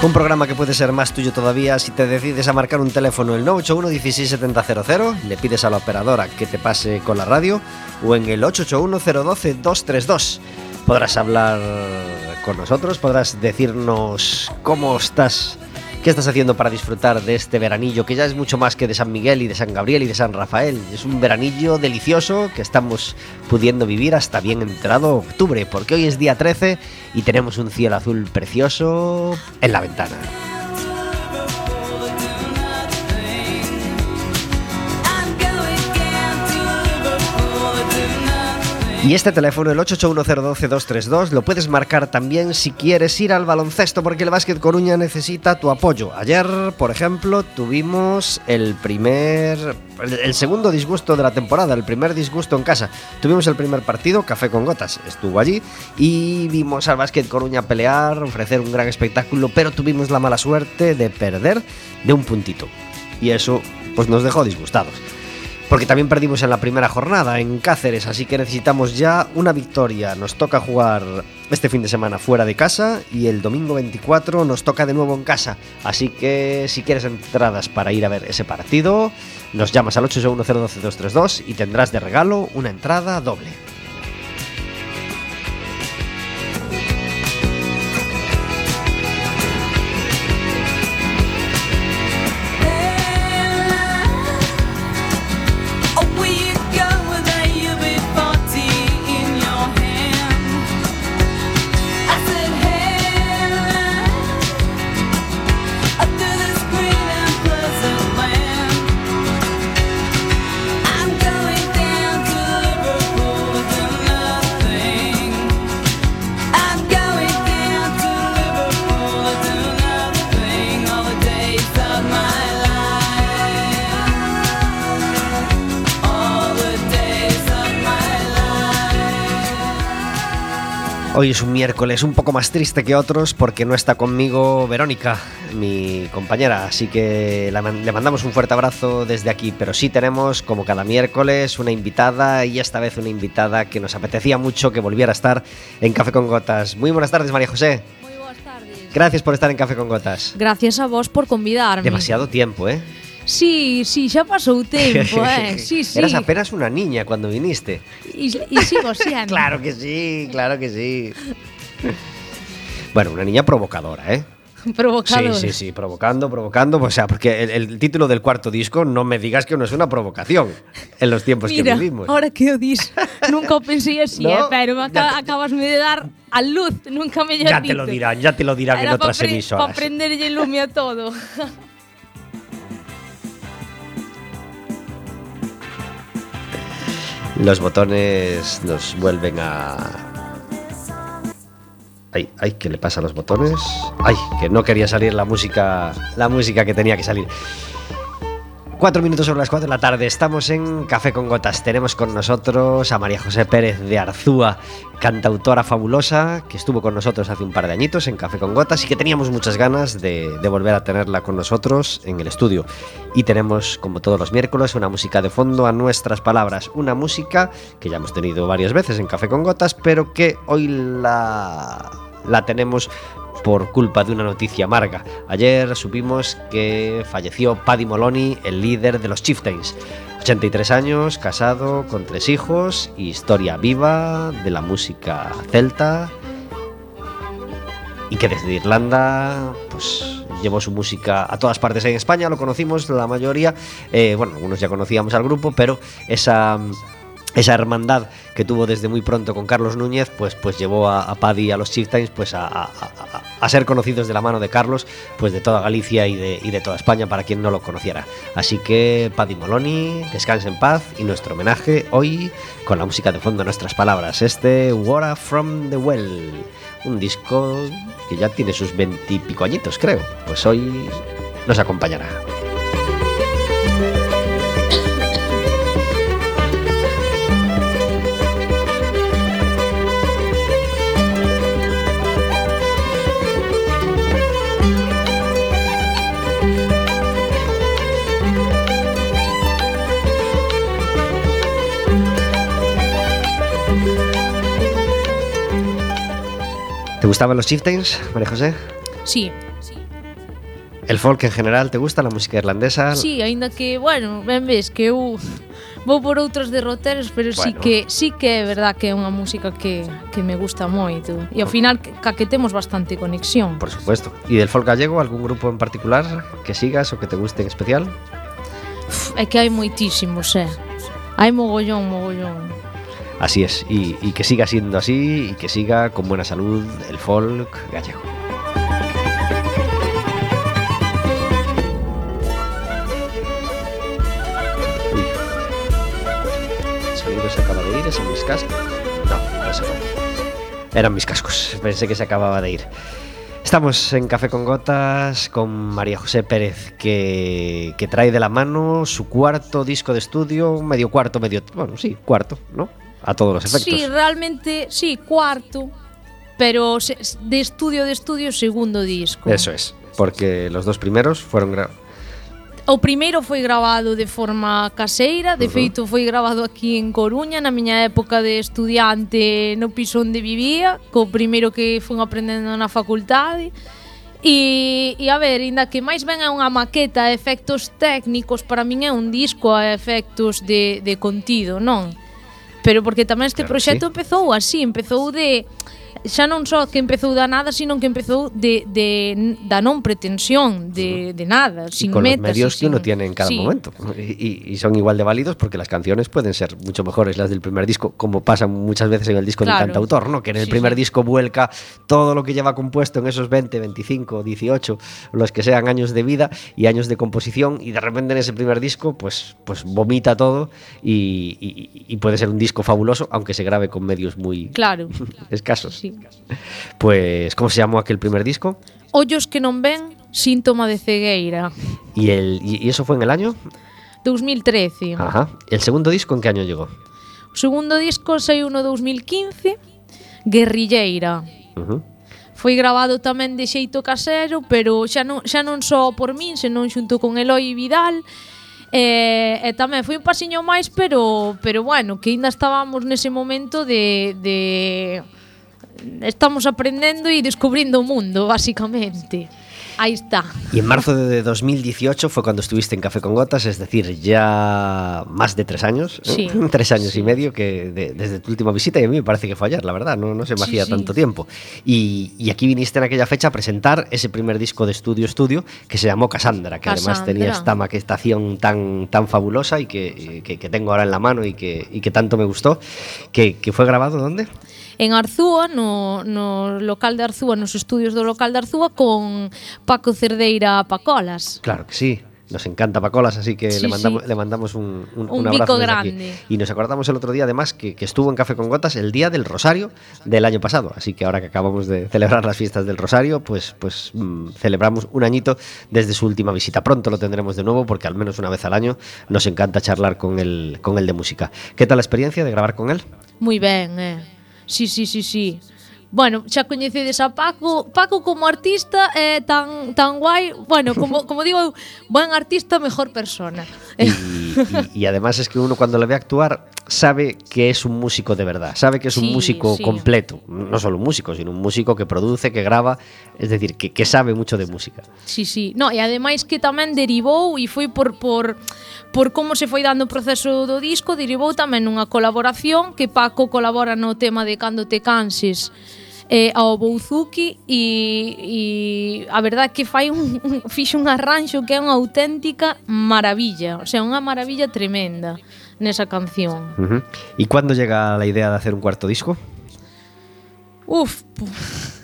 Un programa que puede ser más tuyo todavía si te decides a marcar un teléfono el 981 16700, le pides a la operadora que te pase con la radio o en el 881 012 232. Podrás hablar con nosotros, podrás decirnos cómo estás ¿Qué estás haciendo para disfrutar de este veranillo que ya es mucho más que de San Miguel y de San Gabriel y de San Rafael? Es un veranillo delicioso que estamos pudiendo vivir hasta bien entrado octubre, porque hoy es día 13 y tenemos un cielo azul precioso en la ventana. Y este teléfono, el 881012232, lo puedes marcar también si quieres ir al baloncesto, porque el Básquet Coruña necesita tu apoyo. Ayer, por ejemplo, tuvimos el primer. el segundo disgusto de la temporada, el primer disgusto en casa. Tuvimos el primer partido, Café con Gotas estuvo allí, y vimos al Básquet Coruña pelear, ofrecer un gran espectáculo, pero tuvimos la mala suerte de perder de un puntito. Y eso, pues nos dejó disgustados porque también perdimos en la primera jornada en Cáceres, así que necesitamos ya una victoria. Nos toca jugar este fin de semana fuera de casa y el domingo 24 nos toca de nuevo en casa. Así que si quieres entradas para ir a ver ese partido, nos llamas al 861 y tendrás de regalo una entrada doble. Hoy es un miércoles un poco más triste que otros porque no está conmigo Verónica, mi compañera, así que le mandamos un fuerte abrazo desde aquí, pero sí tenemos como cada miércoles una invitada y esta vez una invitada que nos apetecía mucho que volviera a estar en Café con Gotas. Muy buenas tardes, María José. Muy buenas tardes. Gracias por estar en Café con Gotas. Gracias a vos por convidarme. Demasiado tiempo, ¿eh? Sí, sí, xa pasou tempo, eh? Sí, sí. Eras apenas una niña cuando viniste. Y sigo claro que sí, claro que sí. bueno, una niña provocadora, ¿eh? Provocador. Sí, sí, sí, provocando, provocando. O sea, porque el, el, título del cuarto disco, no me digas que no es una provocación en los tiempos Mira, que vivimos. ahora que o dis, nunca o pensei así, No, eh, pero me te- acabas de dar a luz, nunca me Ya te lo dirán, ya te lo dirán en otras Para emisoras. prenderlle lume a todo. Los botones nos vuelven a. Ay, ay, ¿qué le pasa a los botones? Ay, que no quería salir la música, la música que tenía que salir. Cuatro minutos sobre las cuatro de la tarde. Estamos en Café con Gotas. Tenemos con nosotros a María José Pérez de Arzúa, cantautora fabulosa, que estuvo con nosotros hace un par de añitos en Café con Gotas y que teníamos muchas ganas de, volver a tenerla con nosotros en el estudio. Y tenemos, como todos los miércoles, una música de fondo a nuestras palabras. Una música que ya hemos tenido varias veces en Café con Gotas, pero que hoy la, la tenemos por culpa de una noticia amarga. Ayer supimos que falleció Paddy Moloney, el líder de los Chieftains. 83 años, casado, con tres hijos, historia viva de la música celta. Y que desde Irlanda, pues llevó su música a todas partes en España, lo conocimos la mayoría, eh, bueno, algunos ya conocíamos al grupo, pero esa esa hermandad que tuvo desde muy pronto con Carlos Núñez, pues, pues llevó a, Paddy y a los Chieftains pues a ser conocidos de la mano de Carlos, pues de toda Galicia y de, y de toda España para quien no lo conociera. Así que Paddy Moloni, descanse en paz y nuestro homenaje hoy con la música de fondo, nuestras palabras, este Water from the Well, un disco que ya tiene sus veintipico añitos creo, pues hoy nos acompañará. ¿Te gustaban los chieftains, María José? Sí, El folk en general, ¿te gusta? La música irlandesa? Sí, aínda que, bueno, ben ves que eu vou por outros derroteros, pero bueno. sí Bueno. que sí que é verdad que é unha música que, que me gusta moito. E ao final que- ca que temos bastante conexión. Por supuesto. ¿Y del folk gallego, algún grupo en particular que sigas o que te guste en especial? Pff, É que hai moitísimos, eh. Hai mogollón, mogollón. Así es, y, y que siga siendo así y que siga con buena salud el folk gallego. Se acaba de ir, ¿es en mis cascos? No, no se fue. Eran mis cascos, pensé que se acababa de ir. Estamos en Café con Gotas con María José Pérez, que, que trae de la mano su cuarto disco de estudio, medio cuarto, medio. Bueno, sí, cuarto, ¿no? a todos os efectos. Sí, realmente, sí, cuarto, pero de estudio de estudio segundo disco. Eso es, porque los dos primeros fueron gra... O primeiro foi gravado de forma caseira, de uh -huh. feito foi gravado aquí en Coruña na miña época de estudiante no piso onde vivía, co primeiro que fun aprendendo na facultade. E, e a ver, inda que máis ben é unha maqueta a efectos técnicos, para min é un disco a efectos de, de contido, non? pero porque tamén este claro, proxecto sí. empezou así, empezou de xa non só que empezou da nada, sino que empezou de, de da non pretensión de, de nada, y sin con los metas. medios y que uno tiene en cada sí. momento. Y, y- y son igual de válidos porque las canciones pueden ser mucho mejores las del primer disco, como pasa muchas veces en el disco Claro. del cantautor, ¿no? Que en el Sí, primer sí. disco vuelca todo lo que lleva compuesto en esos 20, 25, 18, los que sean años de vida y años de composición, y de repente en ese primer disco, pues, pues vomita todo y, y- y puede ser un disco fabuloso, aunque se grabe con medios muy Claro, escasos. sí. Pues, como se llamó aquel primer disco? Ollos que non ven, síntoma de cegueira. ¿Y, el, y, y eso fue en el año? 2013. Ajá. ¿El segundo disco en qué año llegó? O segundo disco saiu no 2015, Guerrilleira. Uh -huh. Foi grabado tamén de xeito casero, pero xa non, xa non só por min, senón xunto con Eloi Vidal, E, e tamén foi un pasiño máis, pero pero bueno, que ainda estábamos nese momento de, de estamos aprendendo e descubrindo o mundo, basicamente. Aí está. Y en marzo de 2018 fue cuando estuviste en Café con Gotas, es decir, ya más de tres años, ¿eh? Sí, tres años sí. y medio que de- desde tu última visita y a mí me parece que fue ayer, la verdad, no, no se me Sí, hacía tanto tiempo. Y, y aquí viniste en aquella fecha a presentar ese primer disco de estudio estudio que se llamó Cassandra, que además Cassandra. tenía esta maquetación tan, tan fabulosa y que, que- que tengo ahora en la mano y que, y que tanto me gustó, que, que fue grabado ¿dónde? en Arzúa, no, no local de Arzúa, nos estudios do local de Arzúa, con Paco Cerdeira Pacolas. Claro que sí, nos encanta Pacolas, así que sí, le, mandamos, sí. le mandamos un, un, un, un abrazo desde grande. Aquí. Y nos acordamos el otro día, además, que, que, estuvo en Café con Gotas el día del Rosario del año pasado. Así que ahora que acabamos de celebrar las fiestas del Rosario, pues, pues mmm, celebramos un añito desde su última visita. Pronto lo tendremos de nuevo, porque al menos una vez al año nos encanta charlar con el, con el de música. ¿Qué tal la experiencia de grabar con él? Muy bien, eh. Sí, sí, sí, sí. Bueno, xa coñecedes a Paco, Paco como artista é eh, tan tan guai, bueno, como como digo, buen artista, mejor persona. Y, y, y además es que uno cuando le ve actuar sabe que es un músico de verdad, sabe que es sí, un músico sí. completo, no solo un músico, sino un músico que produce, que grava, es decir, que, que sabe mucho de música. Sí, sí, no, e ademais que tamén derivou e foi por, por, por como se foi dando o proceso do disco, derivou tamén nunha colaboración que Paco colabora no tema de Cando te canses, eh, ao Bouzuki e, e a verdad que fai un, un fixe un arranxo que é unha auténtica maravilla, o sea, unha maravilla tremenda nesa canción. Uh -huh. E cando chega a idea de hacer un cuarto disco? Uf, puf.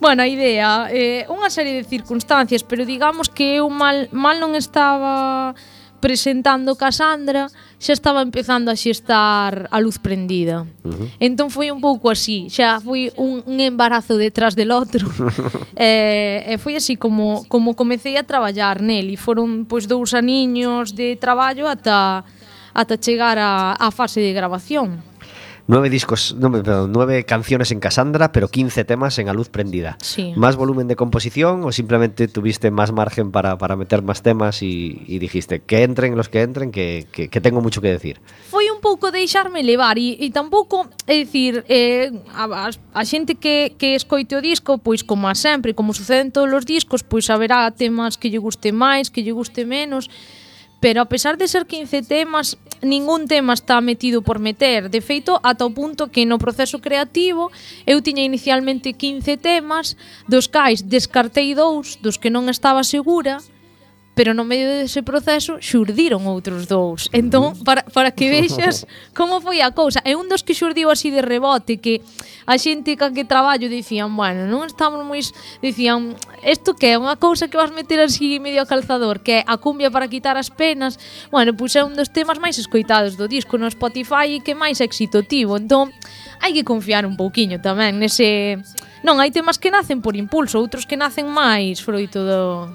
Bueno, a idea, eh, unha serie de circunstancias, pero digamos que eu mal, mal non estaba presentando Cassandra xa estaba empezando a xestar a luz prendida. Uh -huh. Entón foi un pouco así, xa foi un, un embarazo detrás del outro. eh, e foi así como como comecei a traballar nel e foron pois dous aniños de traballo ata ata chegar a, a fase de grabación. Nueve discos, no, perdón, nueve canciones en Cassandra, pero 15 temas en A Luz Prendida. Sí. ¿Más volumen de composición o simplemente tuviste más margen para, para meter más temas y, y, dijiste que entren los que entren, que, que, que tengo mucho que decir? Foi un pouco deixarme levar e, e tampouco, é dicir, eh, a, a xente que, que escoite o disco, pois como a sempre, como suceden todos os discos, pois haberá temas que lle guste máis, que lle guste menos, pero a pesar de ser 15 temas ningún tema está metido por meter. De feito, ata o punto que no proceso creativo eu tiña inicialmente 15 temas, dos cais descartei dous dos que non estaba segura, pero no medio dese proceso xurdiron outros dous. Entón, mm. para, para que vexas como foi a cousa. É un dos que xurdiu así de rebote, que a xente ca que traballo dicían, bueno, non estamos moi... Dicían, isto que é unha cousa que vas meter así medio a calzador, que é a cumbia para quitar as penas. Bueno, pois é un dos temas máis escoitados do disco no Spotify e que máis éxito tivo. Entón, hai que confiar un pouquiño tamén nese... Non, hai temas que nacen por impulso, outros que nacen máis froito do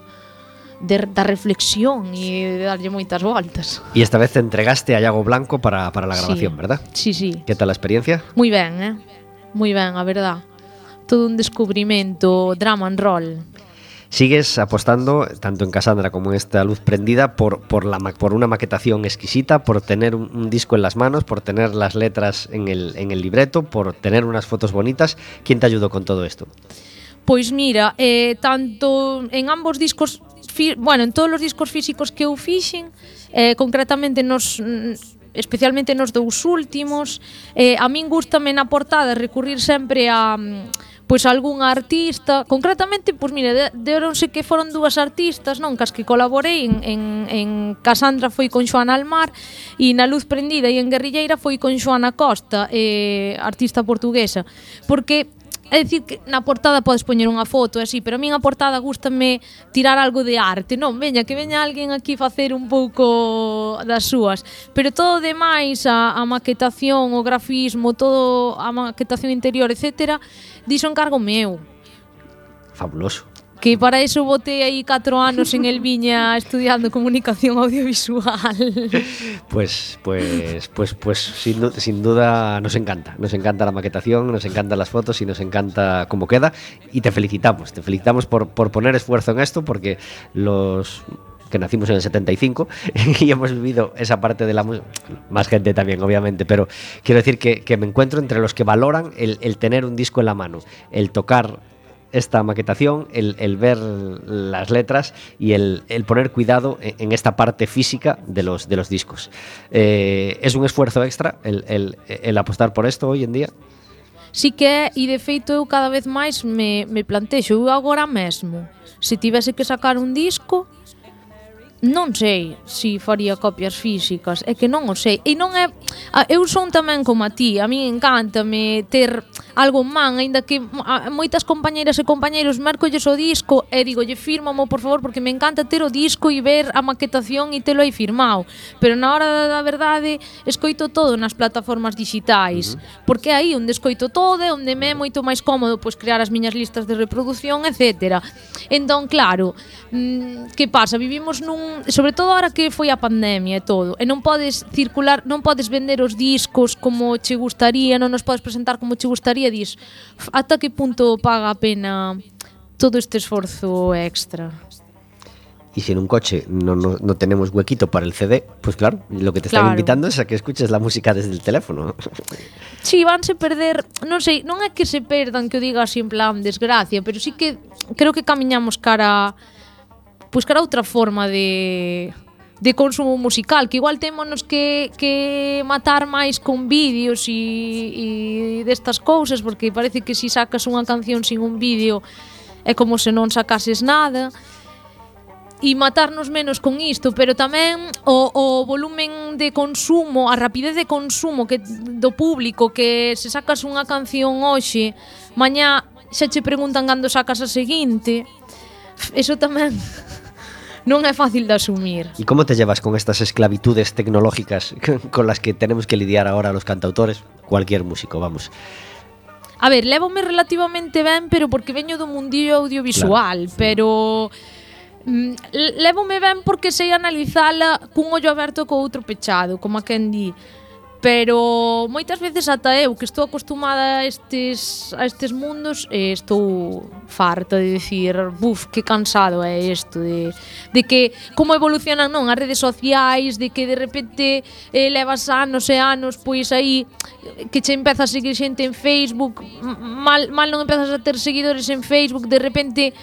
de, da reflexión e de darlle moitas voltas. E esta vez te entregaste a Iago Blanco para, para la grabación, sí. verdad? Sí, sí. Que tal a experiencia? Moi ben, eh? Moi ben, a verdad. Todo un descubrimento, drama and roll. Sigues apostando, tanto en Cassandra como en esta luz prendida, por, por, la, por una maquetación exquisita, por tener un, un, disco en las manos, por tener las letras en el, en el libreto, por tener unas fotos bonitas. ¿Quién te ayudó con todo esto? Pois mira, eh, tanto en ambos discos fi, bueno, en todos os discos físicos que eu fixen, eh, concretamente nos especialmente nos dous últimos, eh, a min gustame na portada recurrir sempre a mm, pois algunha artista, concretamente, pois mire, deronse que foron dúas artistas, non, cas que colaborei en, en, en Casandra foi con Xoana Almar e na Luz Prendida e en Guerrilleira foi con Xoana Costa, eh, artista portuguesa, porque É dicir, que na portada podes poñer unha foto e así, pero a min a portada gustame tirar algo de arte, non? Veña, que veña alguén aquí facer un pouco das súas. Pero todo o demais, a, a maquetación, o grafismo, todo a maquetación interior, etc., diso encargo meu. Fabuloso. Que para eso botei aí 4 anos en el Viña estudiando comunicación audiovisual. Pues, pues, pues, pues sin, du- sin duda nos encanta. Nos encanta la maquetación, nos encantan las fotos y nos encanta cómo queda. Y te felicitamos, te felicitamos por, por poner esfuerzo en esto, porque los que nacimos en el 75 y hemos vivido esa parte de la música, más gente también, obviamente, pero quiero decir que, que me encuentro entre los que valoran el tener un disco en la mano, el tocar esta maquetación, el, el ver las letras y el, el poner cuidado en, en, esta parte física de los, de los discos. Eh, es un esfuerzo extra el, el el apostar por esto hoy en día? Sí que é, e de feito eu cada vez máis me, me plantexo, eu agora mesmo, se tivese que sacar un disco, non sei se faría copias físicas, é que non o sei. E non é... Eu son tamén como a ti, a mí encántame ter algo man, aínda que moitas compañeiras e compañeiros mercolles o disco e digolle fírmamo, por favor, porque me encanta ter o disco e ver a maquetación e telo aí firmado. Pero na hora da verdade escoito todo nas plataformas digitais, uh -huh. porque é aí onde escoito todo, onde me é moito máis cómodo pois crear as miñas listas de reproducción, etc. Entón, claro, mm, que pasa? Vivimos nun, sobre todo ahora que foi a pandemia e todo, e non podes circular, non podes vender os discos como che gustaría, non nos podes presentar como che gustaría día dis ata que punto paga a pena todo este esforzo extra? Y si en un coche no, no, no tenemos huequito para el CD, pues claro, lo que te claro. están invitando es a que escuches la música desde el teléfono. Sí, vanse perder, non sei, non é que se perdan que o diga así en plan desgracia, pero sí que creo que camiñamos cara pois pues cara a outra forma de de consumo musical, que igual témonos que, que matar máis con vídeos e, e destas cousas, porque parece que si sacas unha canción sin un vídeo é como se non sacases nada e matarnos menos con isto, pero tamén o, o volumen de consumo, a rapidez de consumo que do público que se sacas unha canción hoxe, mañá xa che preguntan cando sacas a seguinte. Eso tamén non é fácil de asumir. E como te llevas con estas esclavitudes tecnológicas con las que tenemos que lidiar ahora los cantautores? Cualquier músico, vamos. A ver, levome relativamente ben, pero porque veño do mundillo audiovisual, claro. pero mm, levome ben porque sei analizala cun ollo aberto co outro pechado, como a quen di pero moitas veces ata eu que estou acostumada a estes, a estes mundos eh, estou farta de dicir buf, que cansado é isto de, de que como evolucionan non as redes sociais de que de repente eh, levas anos e anos pois aí que che empeza a seguir xente en Facebook mal, mal non empezas a ter seguidores en Facebook de repente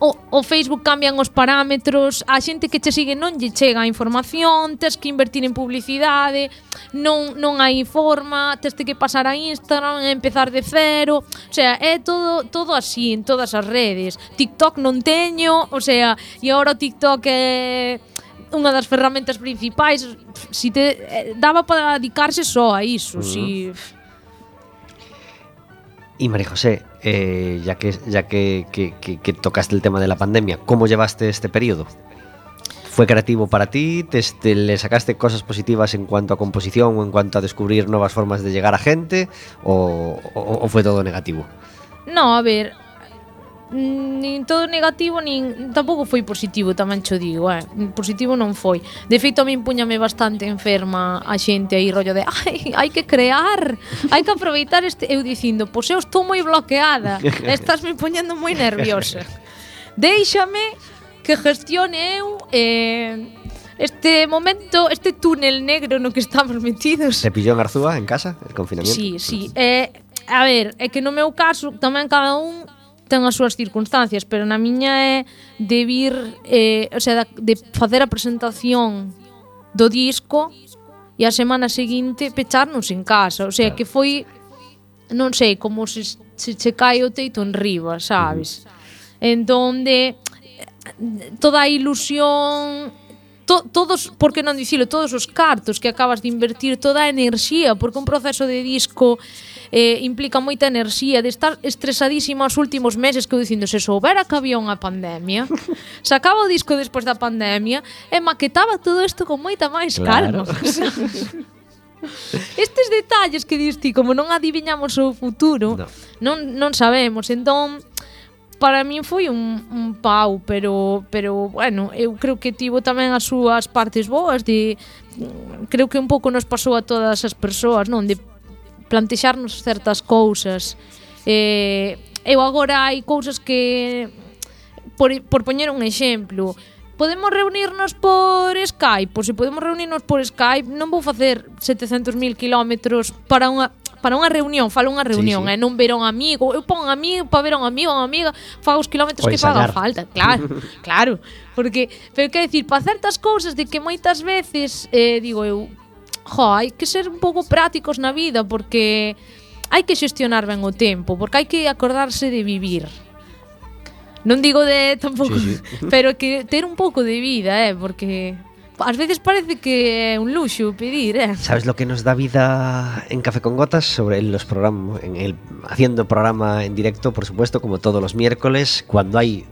o, o Facebook cambian os parámetros, a xente que che sigue non lle chega a información, tes que invertir en publicidade, non, non hai forma, tes que pasar a Instagram, empezar de cero, o sea, é todo, todo así en todas as redes. TikTok non teño, o sea, e agora o TikTok é unha das ferramentas principais, si te eh, daba para dedicarse só a iso, uh -huh. si... E María José, eh, ya, que, ya que, que, tocaste el tema de la pandemia, ¿cómo llevaste este periodo? ¿Fue creativo para ti? ¿Te, ¿Le sacaste cosas positivas en cuanto a composición o en cuanto a descubrir nuevas formas de llegar a gente? ¿O, o, o fue todo negativo? No, a ver, nin todo negativo nin tampouco foi positivo, tamén cho digo, eh. Positivo non foi. De feito a min puñame bastante enferma a xente aí rollo de, ai, hai que crear, hai que aproveitar este eu dicindo, pois eu estou moi bloqueada, estás me poñendo moi nerviosa. Déixame que gestione eu eh, este momento, este túnel negro no que estamos metidos. Te pillou en Arzúa, en casa, el confinamiento? Sí, sí. Eh, a ver, é que no meu caso tamén cada un ten as súas circunstancias, pero na miña é de vir, eh, o sea, de facer a presentación do disco e a semana seguinte pecharnos en casa, o sea, que foi non sei, como se se che cae o teito en riba, sabes? Entón de toda a ilusión to, todos, por que non dicilo, todos os cartos que acabas de invertir, toda a enerxía, porque un proceso de disco eh, implica moita enerxía de estar estresadísima os últimos meses que eu dicindo se soubera que había unha pandemia sacaba o disco despois da pandemia e maquetaba todo isto con moita máis claro. calma Estes detalles que dis ti, como non adiviñamos o futuro, no. non, non sabemos. Entón, para min foi un, un pau, pero pero bueno, eu creo que tivo tamén as súas partes boas de creo que un pouco nos pasou a todas as persoas, non? De plantexarnos certas cousas. Eh, eu agora hai cousas que por, por poñer un exemplo, podemos reunirnos por Skype, pois se podemos reunirnos por Skype, non vou facer 700.000 kilómetros para unha para unha reunión, falo unha reunión, sí, sí. eh, non ver un amigo, eu pon un amigo para ver un amigo, unha amiga, fago os kilómetros pois que faga falta, claro, claro, porque pero que decir, para certas cousas de que moitas veces eh, digo eu, jo, hai que ser un pouco prácticos na vida porque hai que xestionar ben o tempo, porque hai que acordarse de vivir. Non digo de tampouco, sí, sí. pero que ter un pouco de vida, eh, porque ás veces parece que é un luxo pedir, eh. ¿Sabes lo que nos da vida en Café con Gotas sobre los programas en el haciendo programa en directo, por supuesto, como todos los miércoles, cuando hay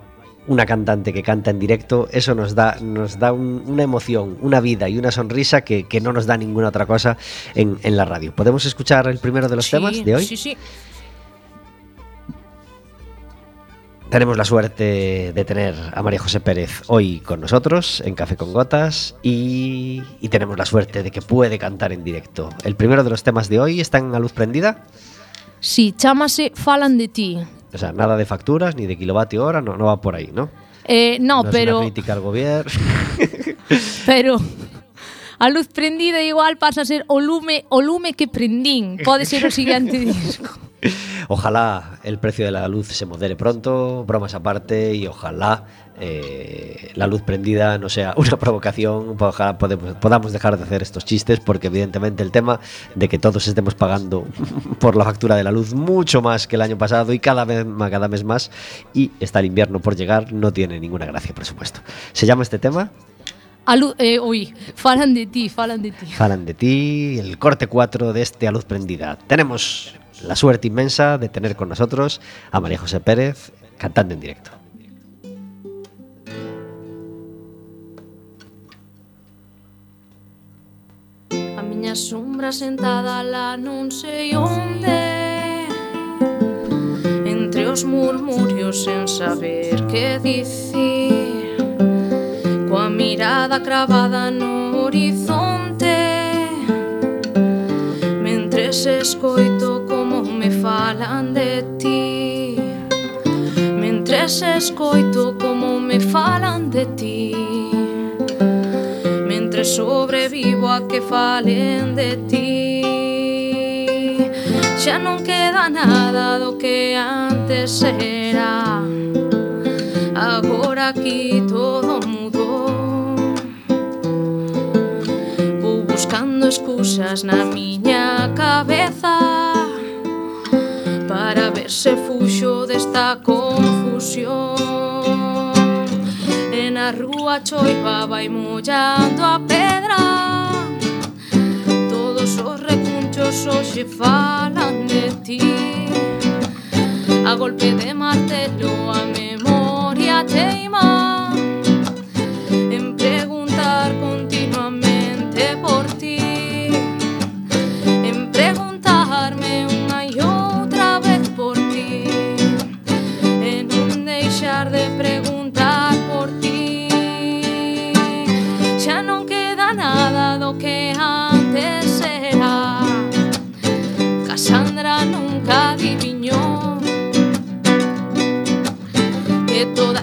una cantante que canta en directo, eso nos da, nos da un, una emoción, una vida y una sonrisa que, que, no nos da ninguna otra cosa en, en, la radio. ¿Podemos escuchar el primero de los sí, temas de hoy? Sí, sí. Tenemos la suerte de tener a María José Pérez hoy con nosotros en Café con Gotas y, y, tenemos la suerte de que puede cantar en directo. El primero de los temas de hoy está en la luz prendida. Sí, chámase Falan de ti. O sea, nada de facturas ni de kilovatio hora, no, no va por ahí, ¿no? Eh, no, no, pero. Es una crítica al gobierno. pero. A luz prendida igual pasa a ser o lume, o lume que prendín. Pode ser o siguiente disco. Ojalá el precio de la luz se modere pronto, bromas aparte, y ojalá eh, la luz prendida no sea una provocación, ojalá podemos, podamos dejar de hacer estos chistes, porque evidentemente el tema de que todos estemos pagando por la factura de la luz mucho más que el año pasado y cada vez más, cada mes más, y está el invierno por llegar, no tiene ninguna gracia, por supuesto. ¿Se llama este tema? Eh, ui, falan de ti, falan de ti. Falan de ti, el corte 4 de este A Luz Prendida. Tenemos la suerte inmensa de tener con nosotros a María José Pérez cantando en directo. A miña sombra sentada lá non sei onde. Entre os murmurios sen saber que dicir. Coa mirada cravada no horizonte. Mentres escoito falan de ti Mentres escoito como me falan de ti. Mentres sobrevivo a que falen de ti. Xa non queda nada do que antes era. Agora aquí todo mudou Vou buscando excusas na miña cabeza se fuxo desta confusión. E na rúa choivaba e mollando a pedra. Todos os recunchos hoxe falan de ti. A golpe de martelo a memoria teima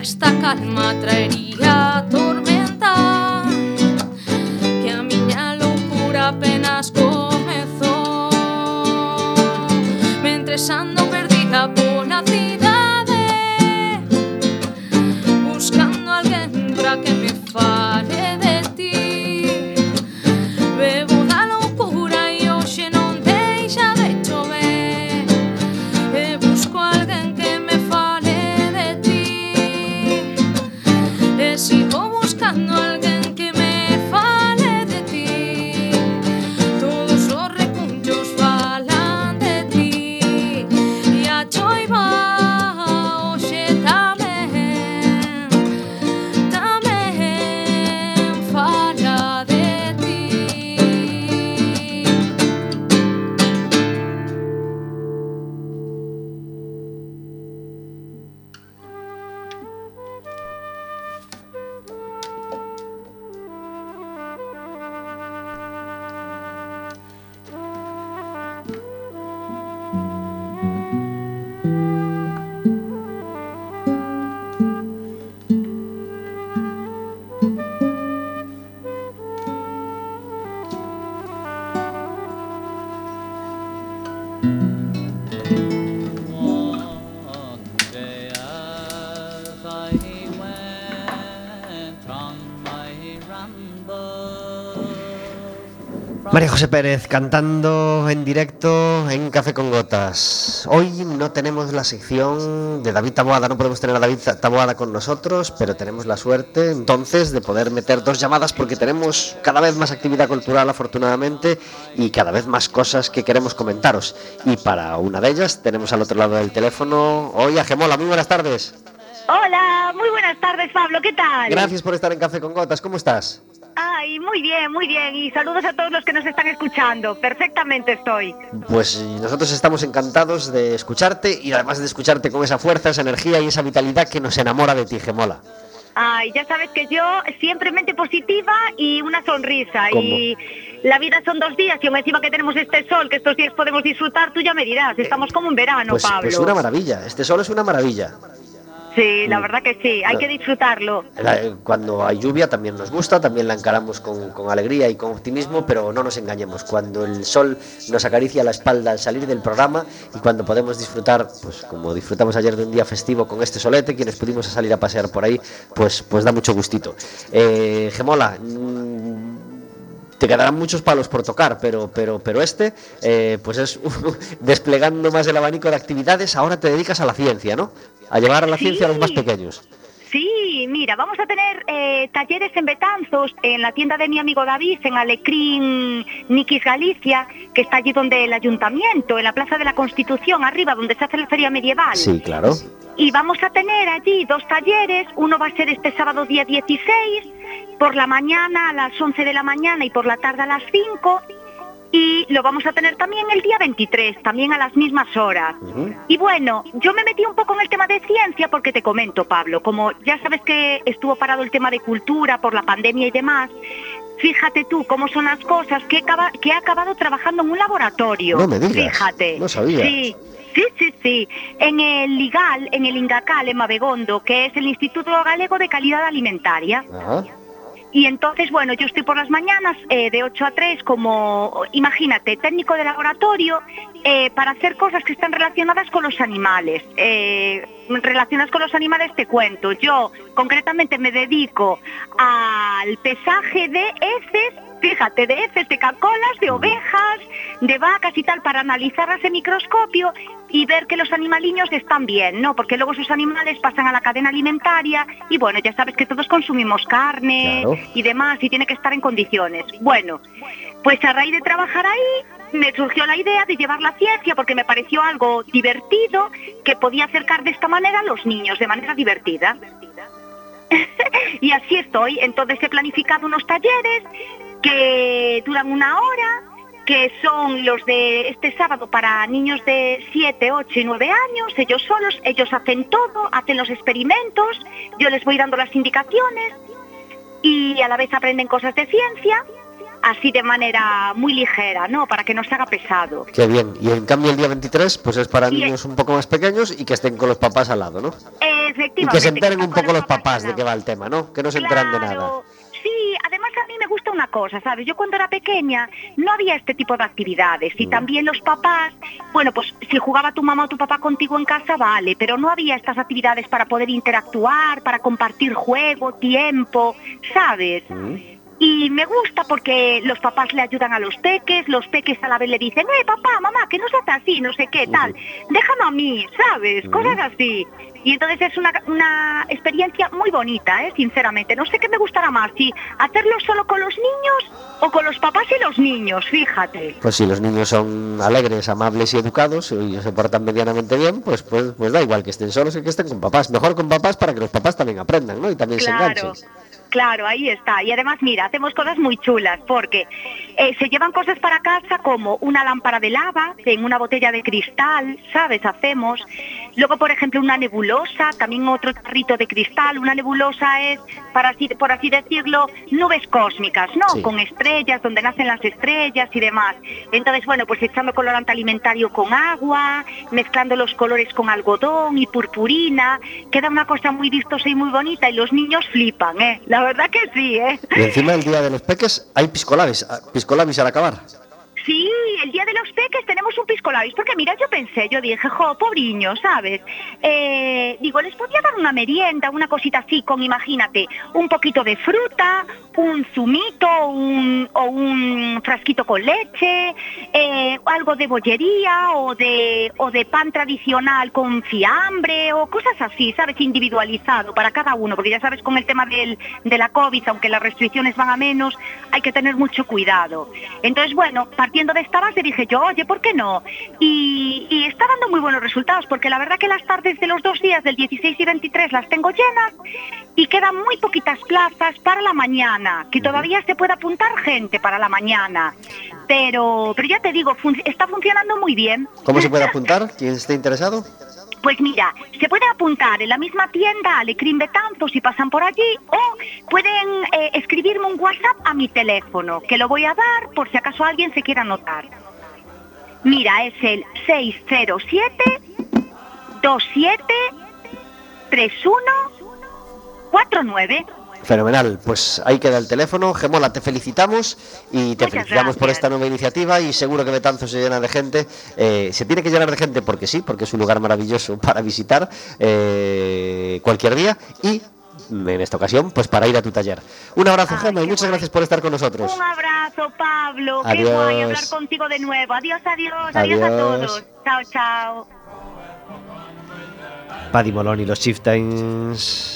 esta calma traería tormenta. José Pérez cantando en directo en Café con Gotas. Hoy no tenemos la sección de David Taboada, no podemos tener a David Taboada con nosotros, pero tenemos la suerte entonces de poder meter dos llamadas porque tenemos cada vez más actividad cultural afortunadamente y cada vez más cosas que queremos comentaros. Y para una de ellas tenemos al otro lado del teléfono hoy a Gemola. Muy buenas tardes. Hola, muy buenas tardes, Pablo, ¿qué tal? Gracias por estar en Café con Gotas. ¿Cómo estás? Ay, muy bien, muy bien. Y saludos a todos los que nos están escuchando. Perfectamente estoy. Pues nosotros estamos encantados de escucharte y además de escucharte con esa fuerza, esa energía y esa vitalidad que nos enamora de ti, Gemola. Ay, ya sabes que yo siempre mente positiva y una sonrisa. ¿Cómo? Y la vida son dos días y aún encima que tenemos este sol, que estos días podemos disfrutar, tú ya me dirás. Estamos como en verano, Pues, Pablo. pues una maravilla, este sol es una maravilla. Sí, la Mm. verdad que sí, hay que disfrutarlo. La- eh, Cuando hay lluvia también nos gusta, también la encaramos con, con alegría y con optimismo, pero no nos engañemos. Cuando el sol nos acaricia la espalda al salir del programa y cuando podemos disfrutar, pues como disfrutamos ayer de un día festivo con este solete, quienes pudimos salir a pasear por ahí, pues, pues da mucho gustito. Eh, Gemola, mm, te quedarán muchos palos por tocar, pero, pero, pero este, eh, pues es desplegando más el abanico de actividades. Ahora te dedicas a la ciencia, ¿no? A llevar a la Sí. ciencia a los más pequeños. Sí, mira, vamos a tener eh, talleres en Betanzos, en la tienda de mi amigo David, en Alecrín, Nikis Galicia, que está allí donde el ayuntamiento, en la Plaza de la Constitución, arriba, donde se hace la feria medieval. Sí, claro. Y vamos a tener allí dos talleres, uno va a ser este sábado día 16, por la mañana a las 11 de la mañana y por la tarde a las 5, y lo vamos a tener también el día 23, también a las mismas horas. Y bueno, yo me metí un poco en el tema de ciencia porque te comento, Pablo, como ya sabes que estuvo parado el tema de cultura por la pandemia y demás, fíjate tú cómo son las cosas, que acaba- que he acabado trabajando en un laboratorio. No me digas, Fíjate. no sabía. Sí. Sí, sí, sí. En el IGAL, en el INGACAL, en Mabegondo, que es el Instituto Galego de Calidad Alimentaria. Y entonces, bueno, yo estoy por las mañanas eh, de 8 a 3 como, imagínate, técnico de laboratorio eh, para hacer cosas que están relacionadas con los animales. Eh, relacionadas con los animales te cuento. Yo concretamente me dedico al pesaje de heces, fíjate, de heces de cacolas, de ovejas, de vacas y tal, para analizarlas en microscopio y ver que los animaliños están bien, ¿no? Porque luego esos animales pasan a la cadena alimentaria y bueno, ya sabes que todos consumimos carne Claro. y demás y tiene que estar en condiciones. Bueno, pues a raíz de trabajar ahí me surgió la idea de llevar la ciencia porque me pareció algo divertido que podía acercar de esta manera a los niños de manera divertida. y así estoy. Entonces he planificado unos talleres que duran una hora, que son los de este sábado para niños de 7, 8 y 9 años, ellos solos, ellos hacen todo, hacen los experimentos, yo les voy dando las indicaciones y a la vez aprenden cosas de ciencia, así de manera muy ligera, ¿no? Para que no se haga pesado. Qué bien. Y en cambio el día 23, pues es para Y- niños un poco más pequeños y que estén con los papás al lado, ¿no? Y Efectivamente. que se enteren un poco los papás de qué va el tema, ¿no? Que no se enteran de nada. Una cosa, ¿sabes? Yo cuando era pequeña no había este tipo de actividades y Mm. también los papás, bueno, pues si jugaba tu mamá o tu papá contigo en casa, vale, pero no había estas actividades para poder interactuar, para compartir juego, tiempo, ¿sabes? Mm. Y me gusta porque los papás le ayudan a los peques, los peques a la vez le dicen, eh, papá, mamá, que no se hace así, no sé qué, tal, déjame a mí, ¿sabes? Cosas así. Y entonces es una, una experiencia muy bonita, ¿eh? sinceramente. No sé qué me gustará más, si hacerlo solo con los niños o con los papás y los niños, fíjate. Pues si los niños son alegres, amables y educados y se portan medianamente bien, pues, pues, pues da igual que estén solos que que estén con papás. Mejor con papás para que los papás también aprendan, ¿no? Y también se enganchen. Claro, ahí está. Y además, mira, hacemos cosas muy chulas porque eh, se llevan cosas para casa como una lámpara de lava en una botella de cristal, ¿sabes? Hacemos. Luego, por ejemplo, una nebulosa, también otro tarrito de cristal. Una nebulosa es, para así, por así decirlo, nubes cósmicas, ¿no? Sí. Con estrellas, donde nacen las estrellas y demás. Entonces, bueno, pues echando colorante alimentario con agua, mezclando los colores con algodón y purpurina, queda una cosa muy vistosa y muy bonita y los niños flipan, ¿eh? La verdad que sí, ¿eh? Y encima el día de los peques hay piscolabis, piscolabis al acabar. Sí, el día de los peques tenemos un pisco labis, porque mira, yo pensé, yo dije, jo, pobriño, ¿sabes? Eh, digo, les podía dar una merienda, una cosita así, con, imagínate, un poquito de fruta, un zumito un- o un frasquito con leche, eh, algo de bollería o de, o de pan tradicional con fiambre o cosas así, ¿sabes? Individualizado para cada uno, porque ya sabes, con el tema del, de la COVID, aunque las restricciones van a menos, hay que tener mucho cuidado. Entonces, bueno, partiendo de esta base dije yo, oye, ¿por qué no? Y, y está dando muy buenos resultados, porque la verdad que las tardes de los dos días, del 16 y 23, las tengo llenas y quedan muy poquitas plazas para la mañana, que todavía se puede apuntar gente para la mañana. Pero, pero ya te digo, fun- está funcionando muy bien. ¿Cómo se puede apuntar? ¿Quién esté interesado? Pues mira, se puede apuntar en la misma tienda Alecrim Betanzos si pasan por allí o pueden eh, escribirme un WhatsApp a mi teléfono, que lo voy a dar por si acaso alguien se quiera anotar. Mira, es el 607 27 3149. Fenomenal, pues ahí queda el teléfono. Gemola, te felicitamos y te Muchas felicitamos por esta nueva iniciativa y seguro que Betanzo se llena de gente. Eh, se tiene que llenar de gente porque sí, porque es un lugar maravilloso para visitar eh, cualquier día y mm, en esta ocasión, pues para ir a tu taller. Un abrazo, Ay, Gema, y qué muchas guay. gracias por estar con nosotros. Un abrazo, Pablo. Qué Adiós. guay hablar contigo de nuevo. Adiós, adiós, adiós, a todos. Chao, chao. Paddy Molón y los Chieftains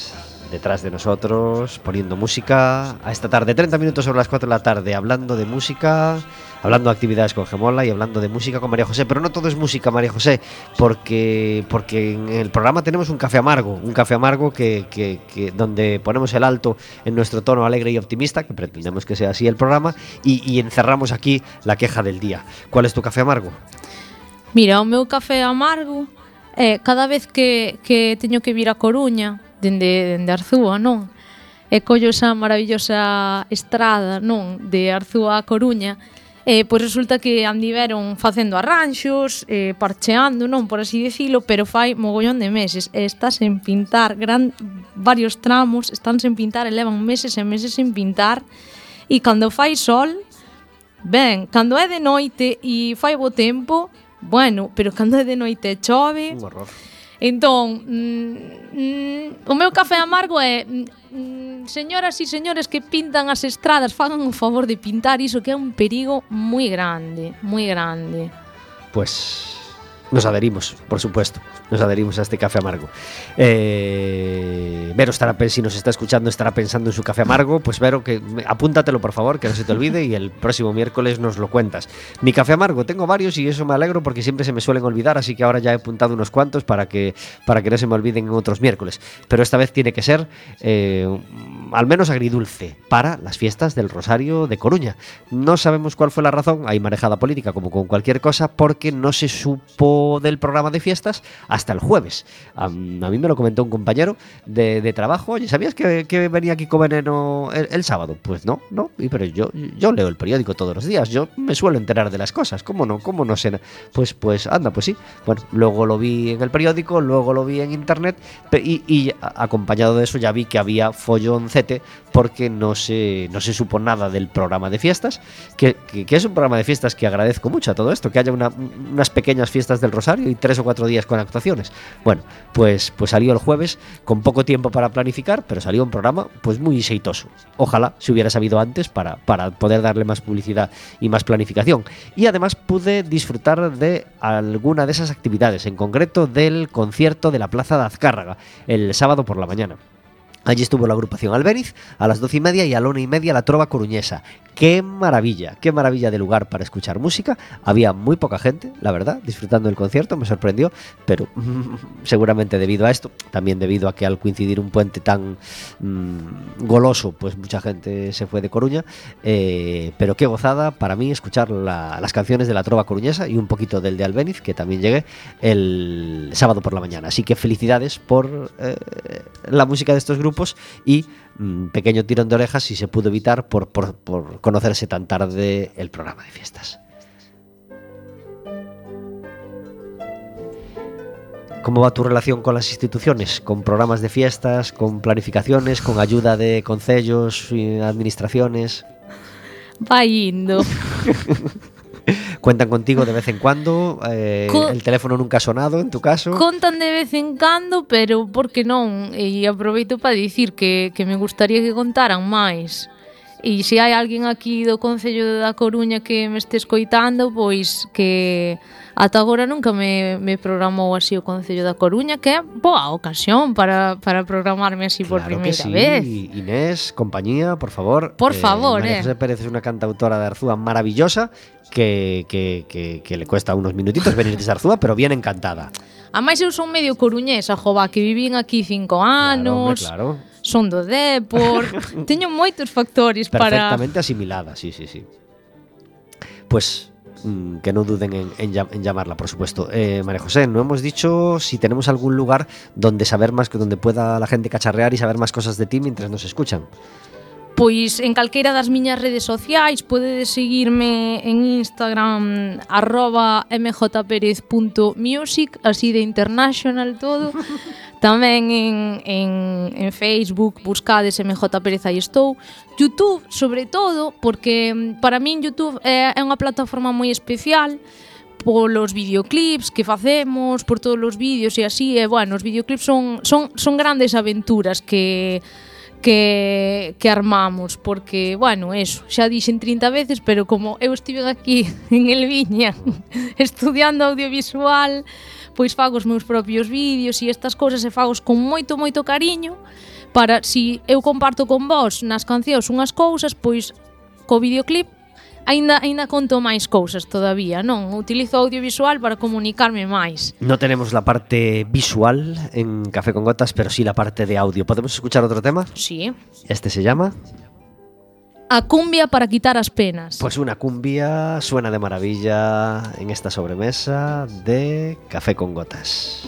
detrás de nosotros, poniendo música a esta tarde, 30 minutos sobre las 4 de la tarde, hablando de música, hablando de actividades con Gemola y hablando de música con María José. Pero no todo es música, María José, porque, porque en el programa tenemos un café amargo, un café amargo que, que- donde ponemos el alto en nuestro tono alegre y optimista, que pretendemos que sea así el programa, y, encerramos aquí la queja del día. ¿Cuál es tu café amargo? Mira, o meu café amargo é cada vez que, que teño que vir a Coruña, dende, dende Arzúa, non? E collo esa maravillosa estrada, non? De Arzúa a Coruña, eh, pois resulta que andiveron facendo arranxos, eh, parcheando, non por así dicilo, pero fai mogollón de meses e está sen pintar gran varios tramos, están sen pintar e levan meses e meses sen pintar e cando fai sol, ben, cando é de noite e fai bo tempo, bueno, pero cando é de noite e chove, un horror. Entón, mm, mm, o meu café amargo é mm, mm señoras e señores que pintan as estradas, fagan o favor de pintar iso que é un perigo moi grande, moi grande. Pois pues nos adherimos, por supuesto. Nos adherimos a este café amargo. Eh, Vero estará, si nos está escuchando, estará pensando en su café amargo. Pues Vero, que apúntatelo por favor, que no se te olvide y el próximo miércoles nos lo cuentas. Mi café amargo, tengo varios y eso me alegro porque siempre se me suelen olvidar, así que ahora ya he apuntado unos cuantos para que, para que no se me olviden en otros miércoles. Pero esta vez tiene que ser eh, al menos agridulce para las fiestas del Rosario de Coruña. No sabemos cuál fue la razón, hay marejada política como con cualquier cosa, porque no se supo del programa de fiestas hasta el jueves. A mí me lo comentó un compañero de, trabajo, oye, ¿sabías que, venía Kiko Veneno el, sábado? Pues no, no, pero yo, yo leo el periódico todos los días, yo me suelo enterar de las cosas, ¿cómo no? ¿Cómo no sé? Pues, pues anda, pues sí. Bueno, luego lo vi en el periódico, luego lo vi en internet y, acompañado de eso ya vi que había folloncete porque no se, no se supo nada del programa de fiestas, que, que- es un programa de fiestas que agradezco mucho a todo esto, que haya una- unas pequeñas fiestas del Rosario y tres o cuatro días con actuaciones. Bueno, pues, pues salió el jueves con poco tiempo para planificar, pero salió un programa pues muy seitoso. Ojalá se hubiera sabido antes para, para poder darle más publicidad y más planificación. Y además pude disfrutar de alguna de esas actividades, en concreto del concierto de la Plaza de Azcárraga, el sábado por la mañana. Allí estuvo la agrupación Alberiz a las doce y media y a la una y media la Trova Coruñesa. ¡Qué maravilla! ¡Qué maravilla de lugar para escuchar música! Había muy poca gente, la verdad, disfrutando del concierto, me sorprendió, pero seguramente debido a esto, también debido a que al coincidir un puente tan mm, goloso, pues mucha gente se fue de Coruña. eh, pero qué gozada para mí escuchar la- las canciones de la Trova Coruñesa y un poquito del de Albeniz, que también llegué el sábado por la mañana. Así que felicidades por eh, la música de estos grupos y mm, pequeño tirón de orejas si se pudo evitar por, por- por conocerse tan tarde el programa de fiestas. ¿Cómo va tu relación con las instituciones? ¿Con programas de fiestas, con planificaciones, con ayuda de concellos y administraciones? Vai indo. Cuentan contigo de vez en cuando, eh, Co el teléfono nunca ha sonado en tu caso. Contan de vez en cando, pero por que non? E aproveito para dicir que, que me gustaría que contaran máis E se hai alguén aquí do Concello da Coruña que me este escoitando, pois que ata agora nunca me, me programou así o Concello da Coruña, que é boa ocasión para, para programarme así por claro primeira sí. vez. Inés, compañía, por favor. Por eh, favor, María eh. José Pérez é unha cantautora de Arzúa maravillosa que, que, que, que le cuesta unos minutitos venir de Arzúa, pero bien encantada. A máis eu son medio coruñesa, jova, que vivín aquí cinco anos. Claro, hombre, claro. Son do Depor, teño moitos factores para... Perfectamente asimilada, sí, sí, sí. Pues mm, que no duden en, en llam- en llamarla, por supuesto. Eh, María José, no hemos dicho si tenemos algún lugar donde saber más, donde pueda la gente cacharrear y saber más cosas de ti mientras nos escuchan. Pois en calqueira das miñas redes sociais podedes seguirme en Instagram arroba mjperez.music así de international todo. Tamén en, en, en Facebook buscades MJ Pérez aí estou. Youtube sobre todo porque mm, para min Youtube é, é unha plataforma moi especial polos videoclips que facemos, por todos os vídeos e así, e bueno, os videoclips son, son, son grandes aventuras que que, que armamos porque, bueno, eso, xa dixen 30 veces pero como eu estive aquí en El Viña estudiando audiovisual pois fago os meus propios vídeos e estas cousas e fagos con moito, moito cariño para, si eu comparto con vós nas cancións unhas cousas, pois co videoclip aínda aínda conto máis cousas todavía, non? Utilizo audiovisual para comunicarme máis. No tenemos la parte visual en Café con Gotas, pero sí la parte de audio. ¿Podemos escuchar otro tema? Sí. Este se llama a cumbia para quitar as penas. Pues una cumbia suena de maravilla en esta sobremesa de café con gotas.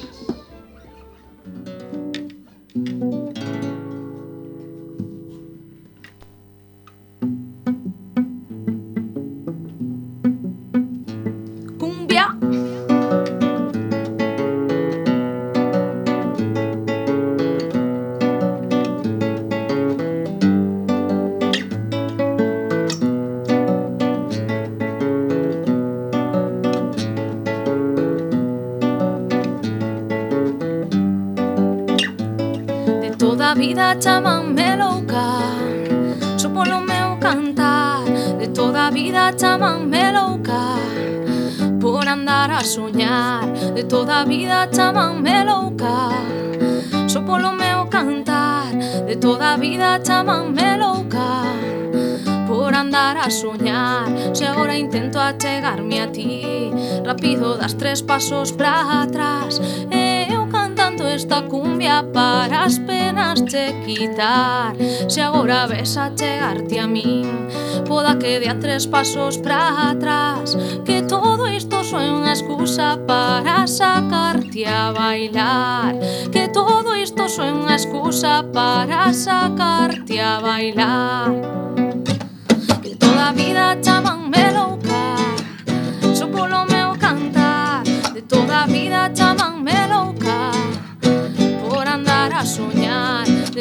intento achegarme a ti. Rápido das tres pasos para atrás. E eu cantando esta cumbia para as penas che quitar. Se agora ves a chegarte a min Poda que de a tres pasos para atrás. Que todo isto soe unha excusa para sacarte a bailar. Que todo isto soe unha excusa para sacarte a bailar.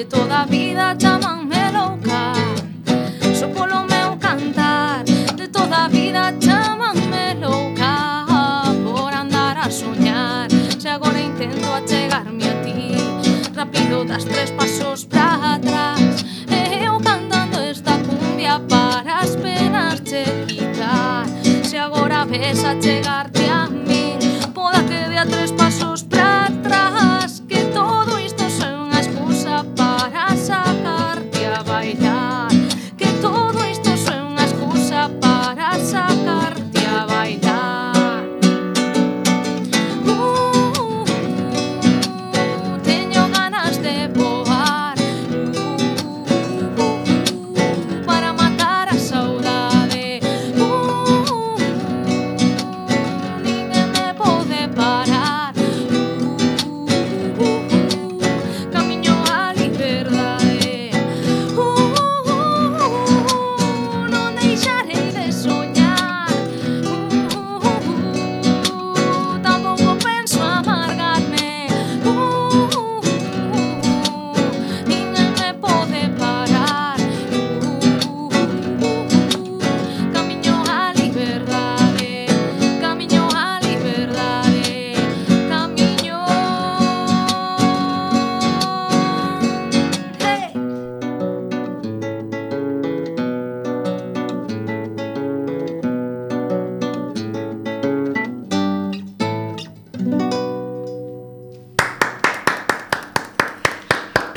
de toda a vida chamanme louca Só polo meu cantar de toda a vida chamanme louca Por andar a soñar Se agora intento achegarme a ti. Rápido das tres pasos pra atrás E eu cantando esta cumbia para as penas che quitar. Se agora ves a chegarte a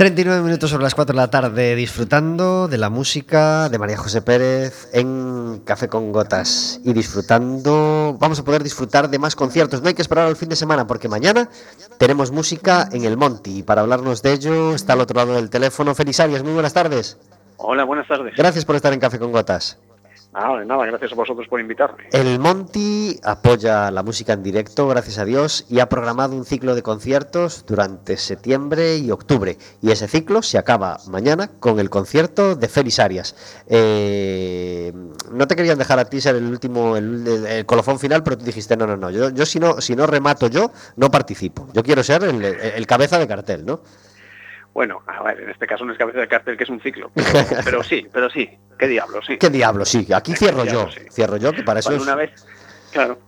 39 minutos sobre las 4 de la tarde disfrutando de la música de María José Pérez en Café con Gotas y disfrutando, vamos a poder disfrutar de más conciertos. No hay que esperar al fin de semana porque mañana tenemos música en el Monti y para hablarnos de ello está al otro lado del teléfono Félix Arias. Muy buenas tardes. Hola, buenas tardes. Gracias por estar en Café con Gotas. Ah, de nada, gracias a vosotros por invitarme. El Monti apoya la música en directo, gracias a Dios, y ha programado un ciclo de conciertos durante septiembre y octubre. Y ese ciclo se acaba mañana con el concierto de Félix Arias. Eh, no te querían dejar a ti ser el último, el, colofón final, pero tú dijiste, no, no, no, yo, yo si no, si no remato yo, no participo. Yo quiero ser el cabeza de cartel, ¿no? Bueno, a ver, en este caso no es cabeza de cartel, que es un ciclo. Pero, pero sí, pero sí. ¿Qué diablo? Sí. ¿Qué diablo? Sí, aquí cierro yo, sí. cierro yo, que para eso Para es, una vez. Claro.